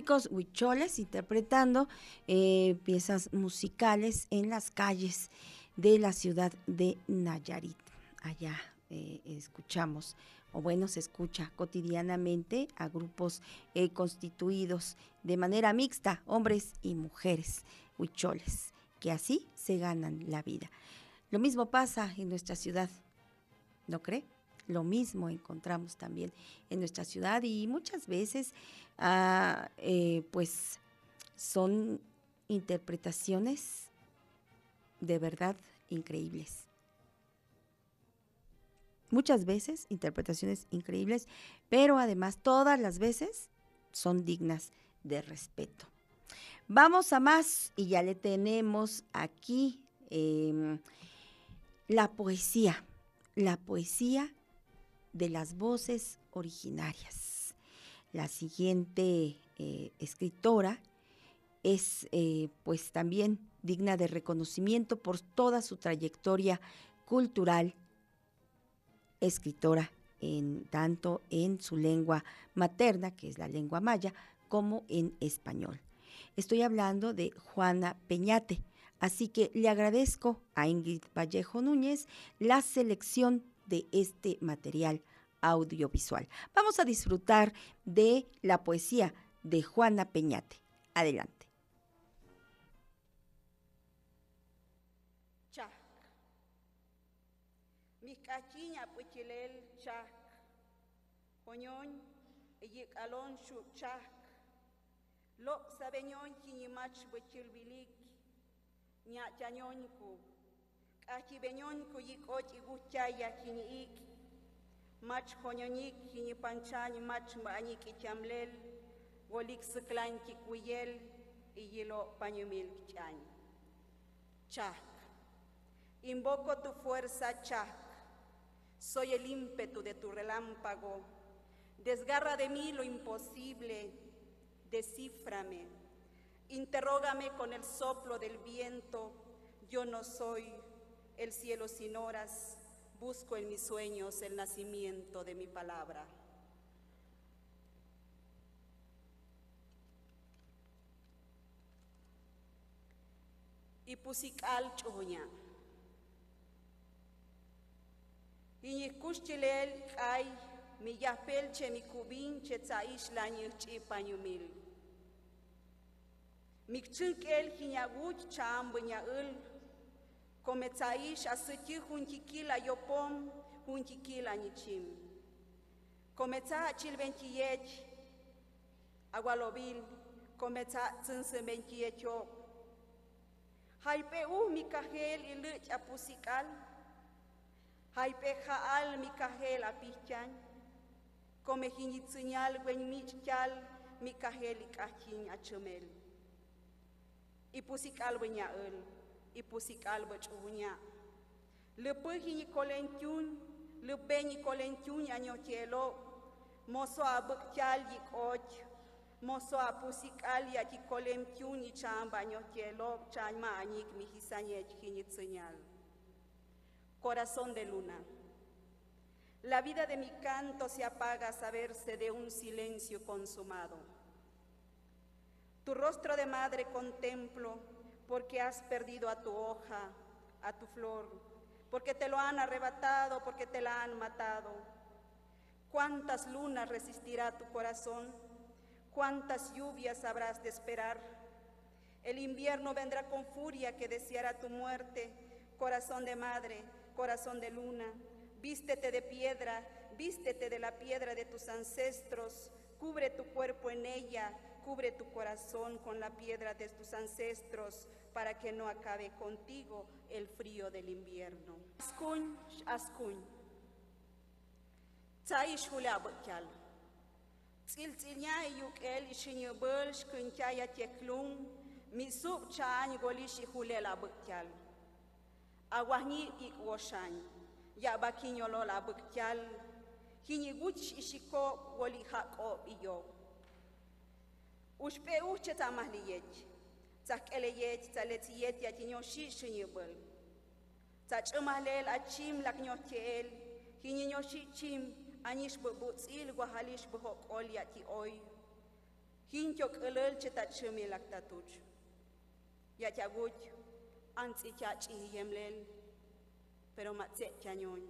Músicos huicholes interpretando eh, piezas musicales en las calles de la ciudad de Nayarit. Allá eh, escuchamos, o bueno, se escucha cotidianamente a grupos eh, constituidos de manera mixta, hombres y mujeres huicholes, que así se ganan la vida. Lo mismo pasa en nuestra ciudad, ¿no cree? Lo mismo encontramos también en nuestra ciudad y muchas veces Eh, pues son interpretaciones de verdad increíbles. Muchas veces interpretaciones increíbles, pero además todas las veces son dignas de respeto. Vamos a más y ya le tenemos aquí em, la poesía, la poesía de las voces originarias. La siguiente eh, escritora es eh, pues también digna de reconocimiento por toda su trayectoria cultural, escritora en tanto en su lengua materna, que es la lengua maya, como en español. Estoy hablando de Juana Peñate, así que le agradezco a Ingrid Vallejo Núñez la selección de este material audiovisual. Vamos a disfrutar de la poesía de Juana Peñate. Adelante. Chak. Mikachiña puchilel chak. Poñoñ, yik alon shuk chak. Lo sabeñon kini mach bechil bilik. Nya chanyon ku. Kachi beñon ku yikot iguchaya kini ik. Mach konyonik kini panchany mach maanyik ichamlel. Wolik seklan ki kuyel. Iyilo pañumil chan. Chak. Invoco tu fuerza, Chak. Soy el ímpetu de tu relámpago. Desgarra de mí lo imposible. Descíframe. Interrógame con el soplo del viento. Yo no soy el cielo sin horas. Busco en mis sueños el nacimiento de mi palabra. Ipusikal choña. Iñikuchilel ay mi yapelche mi kubin che tsaish lañil chipanyumil. Mikchunkel hiñaguch chambuña ul. Come tsaish asuti hunkikila yopom hunkikila nichim. Come tsa chilvenkiyech agualobil. Come tsa tsinsemenkiyechok. Haipe u mi kahel iluch apusikal. Haipe jaal mi kahel apichan. Come hinitsunyal gwen michal mi kahel ikachin achumel. Ipusikal wenya el. Ipusikal bachunya. Lepe hini kolentiun. Lepe ni kolentiun anyotielo. Moso abukchal yikoch. Moso apusikal ya ki kolentiun y chamba anyotielo. Chanyma anyik mi hisanyech hinitsunyal. Corazón de luna. La vida de mi canto se apaga a saberse de un silencio consumado. Tu rostro de madre contemplo porque has perdido a tu hoja, a tu flor, porque te lo han arrebatado, porque te la han matado. ¿Cuántas lunas resistirá tu corazón? ¿Cuántas lluvias habrás de esperar? El invierno vendrá con furia que deseará tu muerte, corazón de madre, corazón de luna. Vístete de piedra, vístete de la piedra de tus ancestros, cubre tu cuerpo en ella, cubre tu corazón con la piedra de tus ancestros, para que no acabe contigo el frío del invierno. Askuñ, askuñ. Tsaish hulabukyal. Tsiltsinya yukel ishinyubul shkunkaya teklung, misub chan golishi hulela bukyal. Awahni ikwoshan, yabakinyolo la bukyal, hiniguch ishiko woli hako iyo. ushpeu chetamahliyeech tsakeleyech tsaletiyet yatinyoxi xinyibel tsachimahlel achim laknyotiel hininyoxi chim anix bubutsil guajalix bujokol yatioy hintyok'älel chetachimi laktatuch yatyaguch antz'ityach'ijiyemlel pero matze'tyanyon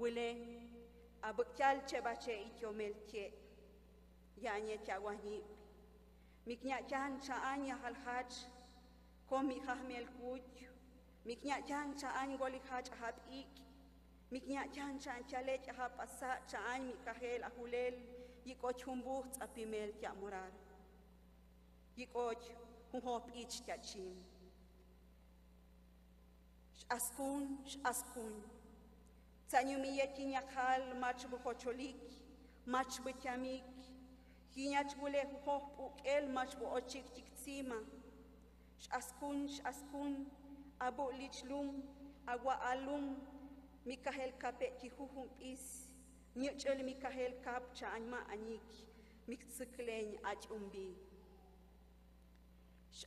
wile ab'äkyal chebache' ityomel tye' yanye tiaguahni. Miknya chan chaanya halhach, komi hahmel kuch, miknya chan chaan goli hach ahap ik, miknya chan chan chalech ahap asa chaan mikahel ahulel, yikoch humbuh apimel tia morar. Yikoch humhop ich tiachim. Askun, askun. Tanyumiye kinyakal mach buhocholik, mach buchamik, kinyach bule hop el mach bu ochik tiktsima. Askun, askun, abu lichlum, agua alum, mikahel kape kihuhum is, nyuchel mikahel kap cha anma anik, miktsikleñ ach umbi.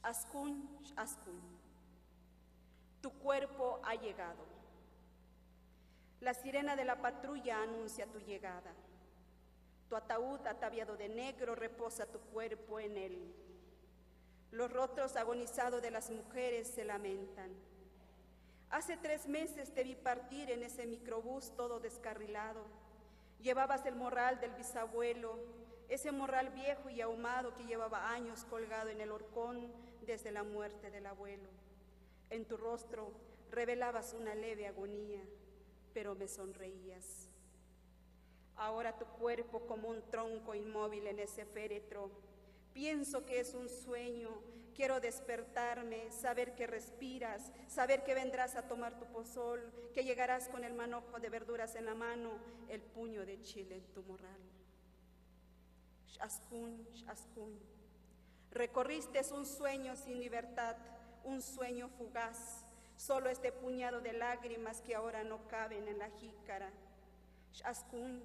Askun, askun. Tu cuerpo ha llegado. La sirena de la patrulla anuncia tu llegada. Tu ataúd ataviado de negro reposa tu cuerpo en él. Los rostros agonizados de las mujeres se lamentan. Hace tres meses te vi partir en ese microbús todo descarrilado. Llevabas el morral del bisabuelo, ese morral viejo y ahumado que llevaba años colgado en el horcón desde la muerte del abuelo. En tu rostro revelabas una leve agonía, pero me sonreías. Ahora tu cuerpo como un tronco inmóvil en ese féretro, Pienso que es un sueño. Quiero despertarme, saber que respiras, saber que vendrás a tomar tu pozol, que llegarás con el manojo de verduras en la mano, el puño de chile en tu morral. Shashkun, shashkun. Recorriste un sueño sin libertad, un sueño fugaz, solo este puñado de lágrimas que ahora no caben en la jícara. Shashkun,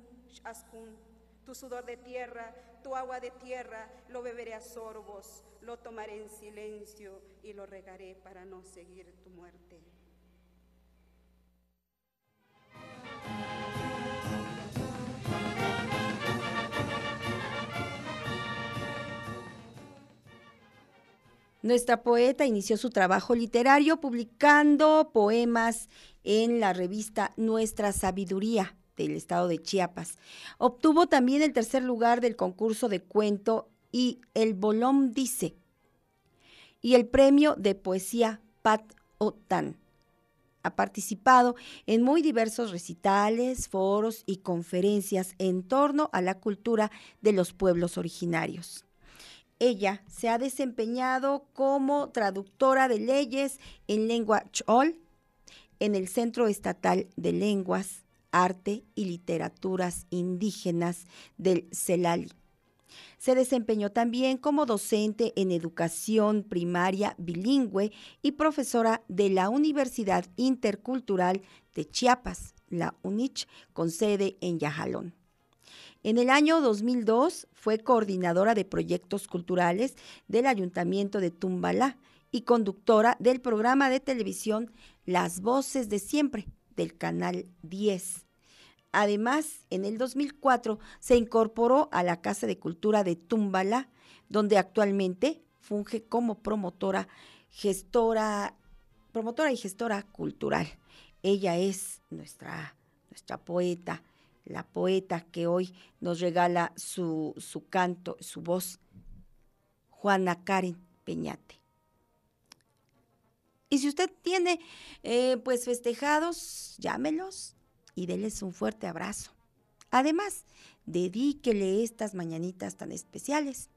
Tu sudor de tierra, tu agua de tierra, lo beberé a sorbos, lo tomaré en silencio y lo regaré para no seguir tu muerte. Nuestra poeta inició su trabajo literario publicando poemas en la revista Nuestra Sabiduría del estado de Chiapas. Obtuvo también el tercer lugar del concurso de cuento y El Bolón Dice y el premio de poesía Pat Otan. Ha participado en muy diversos recitales, foros y conferencias en torno a la cultura de los pueblos originarios. Ella se ha desempeñado como traductora de leyes en lengua chol en el Centro Estatal de Lenguas, Arte y Literaturas Indígenas del CELALI. Se desempeñó también como docente en educación primaria bilingüe y profesora de la Universidad Intercultural de Chiapas, la UNICH, con sede en Yajalón. En el año 2002 fue coordinadora de proyectos culturales del Ayuntamiento de Tumbalá y conductora del programa de televisión Las Voces de Siempre del Canal 10. Además, en el 2004 se incorporó a la Casa de Cultura de Tumbalá, donde actualmente funge como promotora, gestora, promotora y gestora cultural. Ella es nuestra, nuestra poeta, la poeta que hoy nos regala su, su canto, su voz, Juana Karen Peñate. Y si usted tiene eh, pues festejados, llámelos y déles un fuerte abrazo. Además, dedíquele estas mañanitas tan especiales,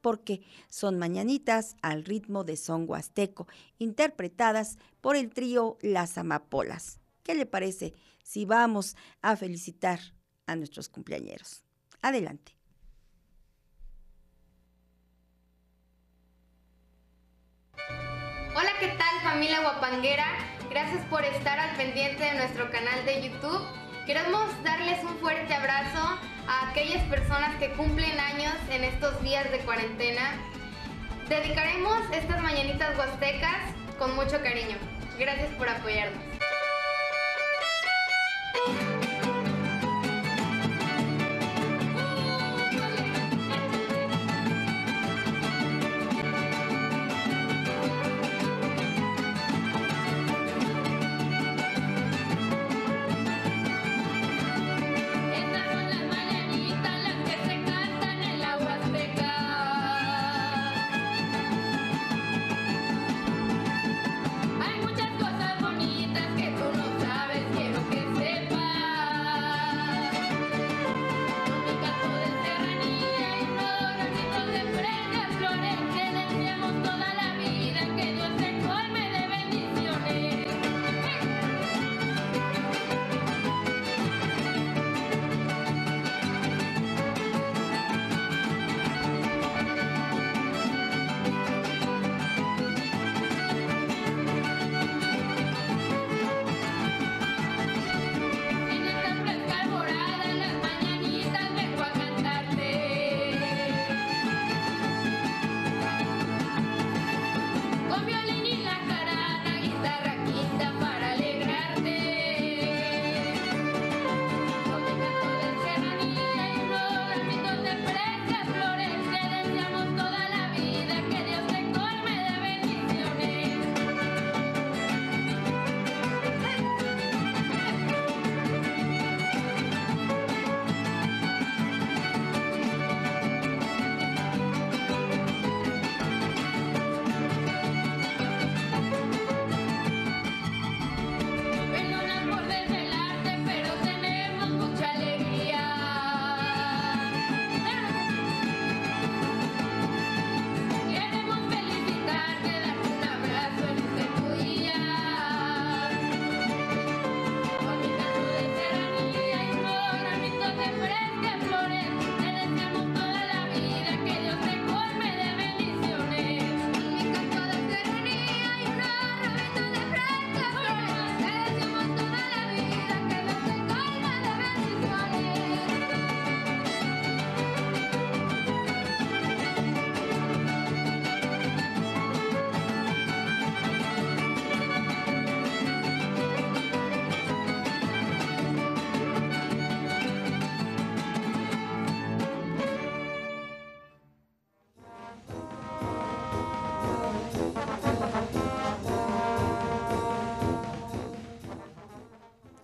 porque son mañanitas al ritmo de son huasteco, interpretadas por el trío Las Amapolas. ¿Qué le parece si vamos a felicitar a nuestros cumpleañeros? Adelante. Familia guapanguera? Gracias por estar al pendiente de nuestro canal de YouTube. Queremos darles un fuerte abrazo a aquellas personas que cumplen años en estos días de cuarentena. Dedicaremos estas mañanitas huastecas con mucho cariño. Gracias por apoyarnos.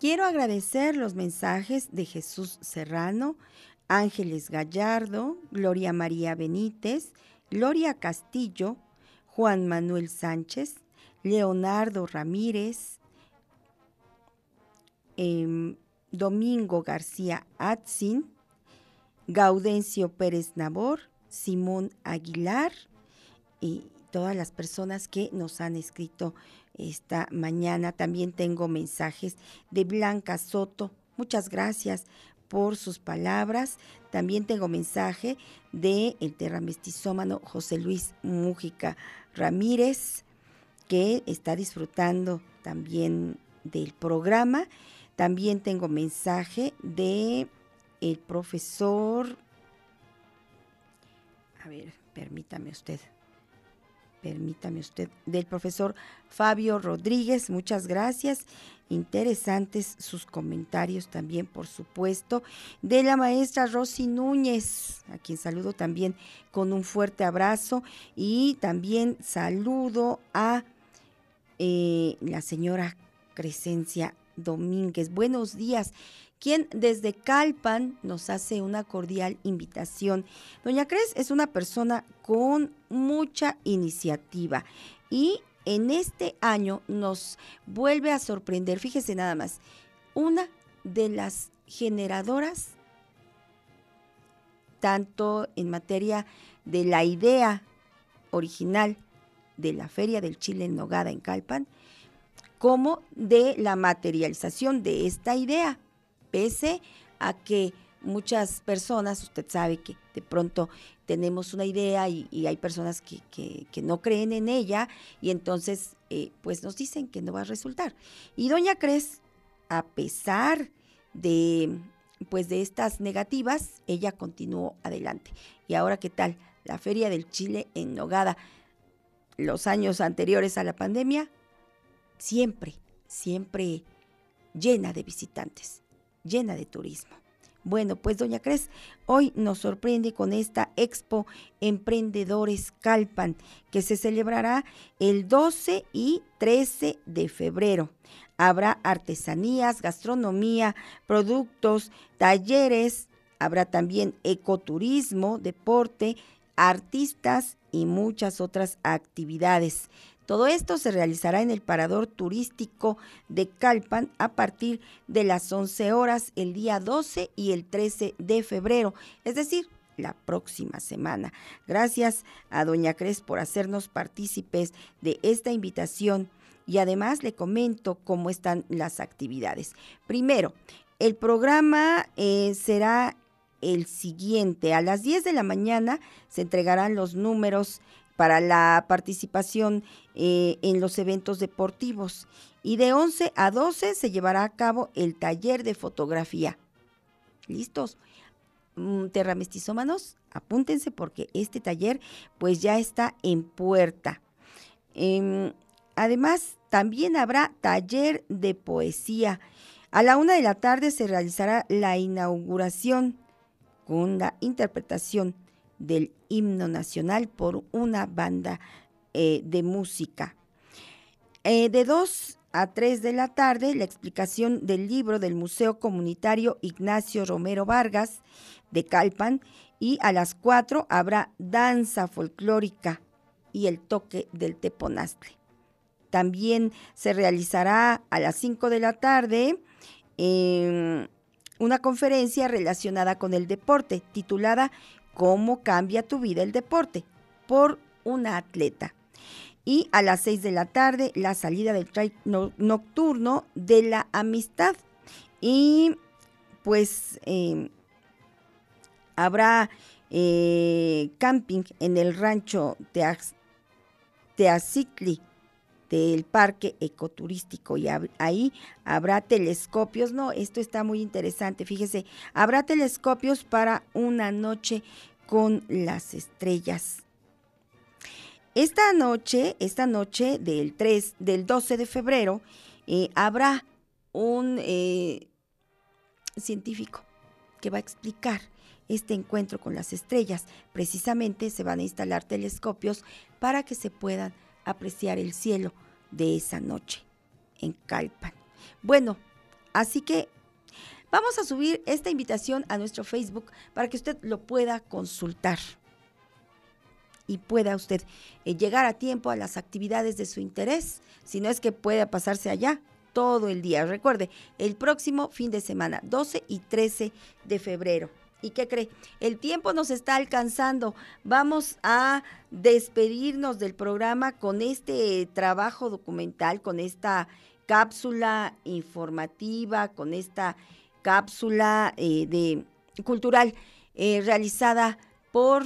Quiero agradecer los mensajes de Jesús Serrano, Ángeles Gallardo, Gloria María Benítez, Gloria Castillo, Juan Manuel Sánchez, Leonardo Ramírez, em, Domingo García Atzin, Gaudencio Pérez Nabor, Simón Aguilar y todas las personas que nos han escrito esta mañana. También tengo mensajes de Blanca Soto. Muchas gracias por sus palabras. También tengo mensaje de el terramestizómano José Luis Mújica Ramírez, que está disfrutando también del programa. También tengo mensaje de el profesor, a ver, permítame usted, permítame usted, del profesor Fabio Rodríguez, muchas gracias. Interesantes sus comentarios también, por supuesto, de la maestra Rosy Núñez, a quien saludo también con un fuerte abrazo y también saludo a eh, la señora Crescencia Domínguez. Buenos días quien desde Calpan nos hace una cordial invitación. Doña Cres es una persona con mucha iniciativa. Y en este año nos vuelve a sorprender, fíjese nada más, una de las generadoras, tanto en materia de la idea original de la Feria del Chile en Nogada en Calpan, como de la materialización de esta idea, pese a que muchas personas, usted sabe que de pronto tenemos una idea y, hay personas que, que, que, no creen en ella y entonces eh, pues nos dicen que no va a resultar. Y doña Cres, a pesar de pues de estas negativas, ella continuó adelante. Y ahora, ¿qué tal? La Feria del Chile en Nogada, los años anteriores a la pandemia, siempre, siempre llena de visitantes, llena de turismo. Bueno, pues doña Cres hoy nos sorprende con esta Expo Emprendedores Calpan, que se celebrará el 12 y 13 de febrero. Habrá artesanías, gastronomía, productos, talleres, habrá también ecoturismo, deporte, artistas y muchas otras actividades. Todo esto se realizará en el parador turístico de Calpan a partir de las 11 horas el día 12 y el 13 de febrero, es decir, la próxima semana. Gracias a Doña Cres por hacernos partícipes de esta invitación y además le comento cómo están las actividades. Primero, el programa eh, será el siguiente. A las 10 de la mañana se entregarán los números para la participación eh, en los eventos deportivos. Y de 11 a 12 se llevará a cabo el taller de fotografía. ¿Listos? Mm, terramestizómanos, apúntense porque este taller pues ya está en puerta. Eh, además, también habrá taller de poesía. A la una de la tarde se realizará la inauguración con la interpretación del himno nacional por una banda eh, de música. Eh, de 2 a 3 de la tarde, la explicación del libro del Museo Comunitario Ignacio Romero Vargas de Calpan y a las 4 habrá danza folclórica y el toque del teponastre. También se realizará a las 5 de la tarde eh, una conferencia relacionada con el deporte titulada ¿Cómo cambia tu vida el deporte? por una atleta. Y a las 6 de la tarde, la salida del trail no, nocturno de la amistad. Y pues eh, habrá eh, camping en el rancho Teaz, Teacicli del parque ecoturístico y ahí habrá telescopios, no, esto está muy interesante, fíjese, habrá telescopios para una noche con las estrellas. Esta noche, esta noche del 3, del 12 de febrero, eh, habrá un eh, científico que va a explicar este encuentro con las estrellas. Precisamente se van a instalar telescopios para que se puedan apreciar el cielo de esa noche en Calpan. Bueno, Así que vamos a subir esta invitación a nuestro Facebook para que usted lo pueda consultar y pueda usted eh, llegar a tiempo a las actividades de su interés, si no es que pueda pasarse allá todo el día. Recuerde, el próximo fin de semana, 12 y 13 de febrero. ¿Y qué cree? El tiempo nos está alcanzando. Vamos a despedirnos del programa con este trabajo documental, con esta cápsula informativa, con esta cápsula eh, de cultural eh, realizada por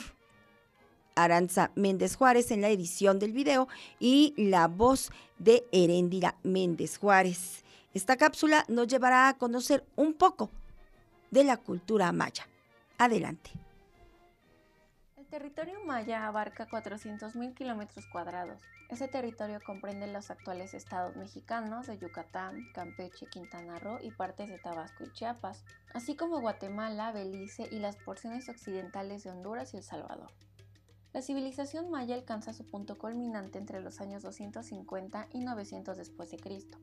Aranza Méndez Juárez en la edición del video y la voz de Heréndira Méndez Juárez. Esta cápsula nos llevará a conocer un poco de la cultura maya. Adelante. El territorio maya abarca 400.000 kilómetros cuadrados. Ese territorio comprende los actuales estados mexicanos de Yucatán, Campeche, Quintana Roo y partes de Tabasco y Chiapas, así como Guatemala, Belice y las porciones occidentales de Honduras y El Salvador. La civilización maya alcanza su punto culminante entre los años 250 y 900 después de Cristo.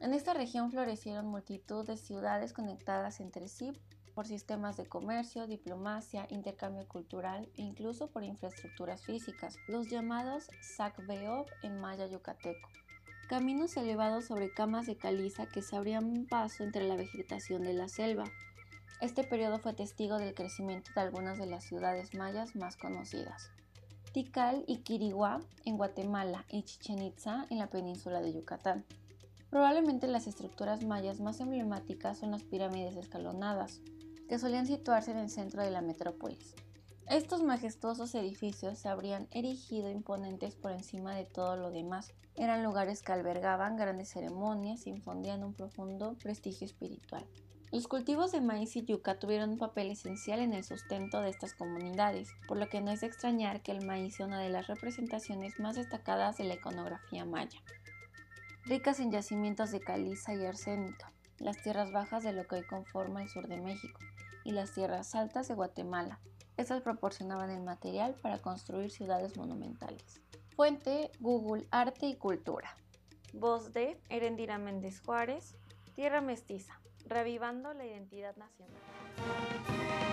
En esta región florecieron multitud de ciudades conectadas entre sí por sistemas de comercio, diplomacia, intercambio cultural e incluso por infraestructuras físicas, los llamados Sacbeob en maya yucateco. Caminos elevados sobre camas de caliza que se abrían paso entre la vegetación de la selva. Este periodo fue testigo del crecimiento de algunas de las ciudades mayas más conocidas. Tikal y Quiriguá en Guatemala y Chichen Itza en la península de Yucatán. Probablemente las estructuras mayas más emblemáticas son las pirámides escalonadas, que solían situarse en el centro de la metrópolis. Estos majestuosos edificios se habrían erigido imponentes por encima de todo lo demás. Eran lugares que albergaban grandes ceremonias y infundían un profundo prestigio espiritual. Los cultivos de maíz y yuca tuvieron un papel esencial en el sustento de estas comunidades, por lo que no es de extrañar que el maíz sea una de las representaciones más destacadas de la iconografía maya. Ricas en yacimientos de caliza y arsénica, las tierras bajas de lo que hoy conforma el sur de México, y las tierras altas de Guatemala. Estas proporcionaban el material para construir ciudades monumentales. Fuente Google Arte y Cultura. Voz de Erendira Méndez Juárez. Tierra Mestiza. Revivando la identidad nacional.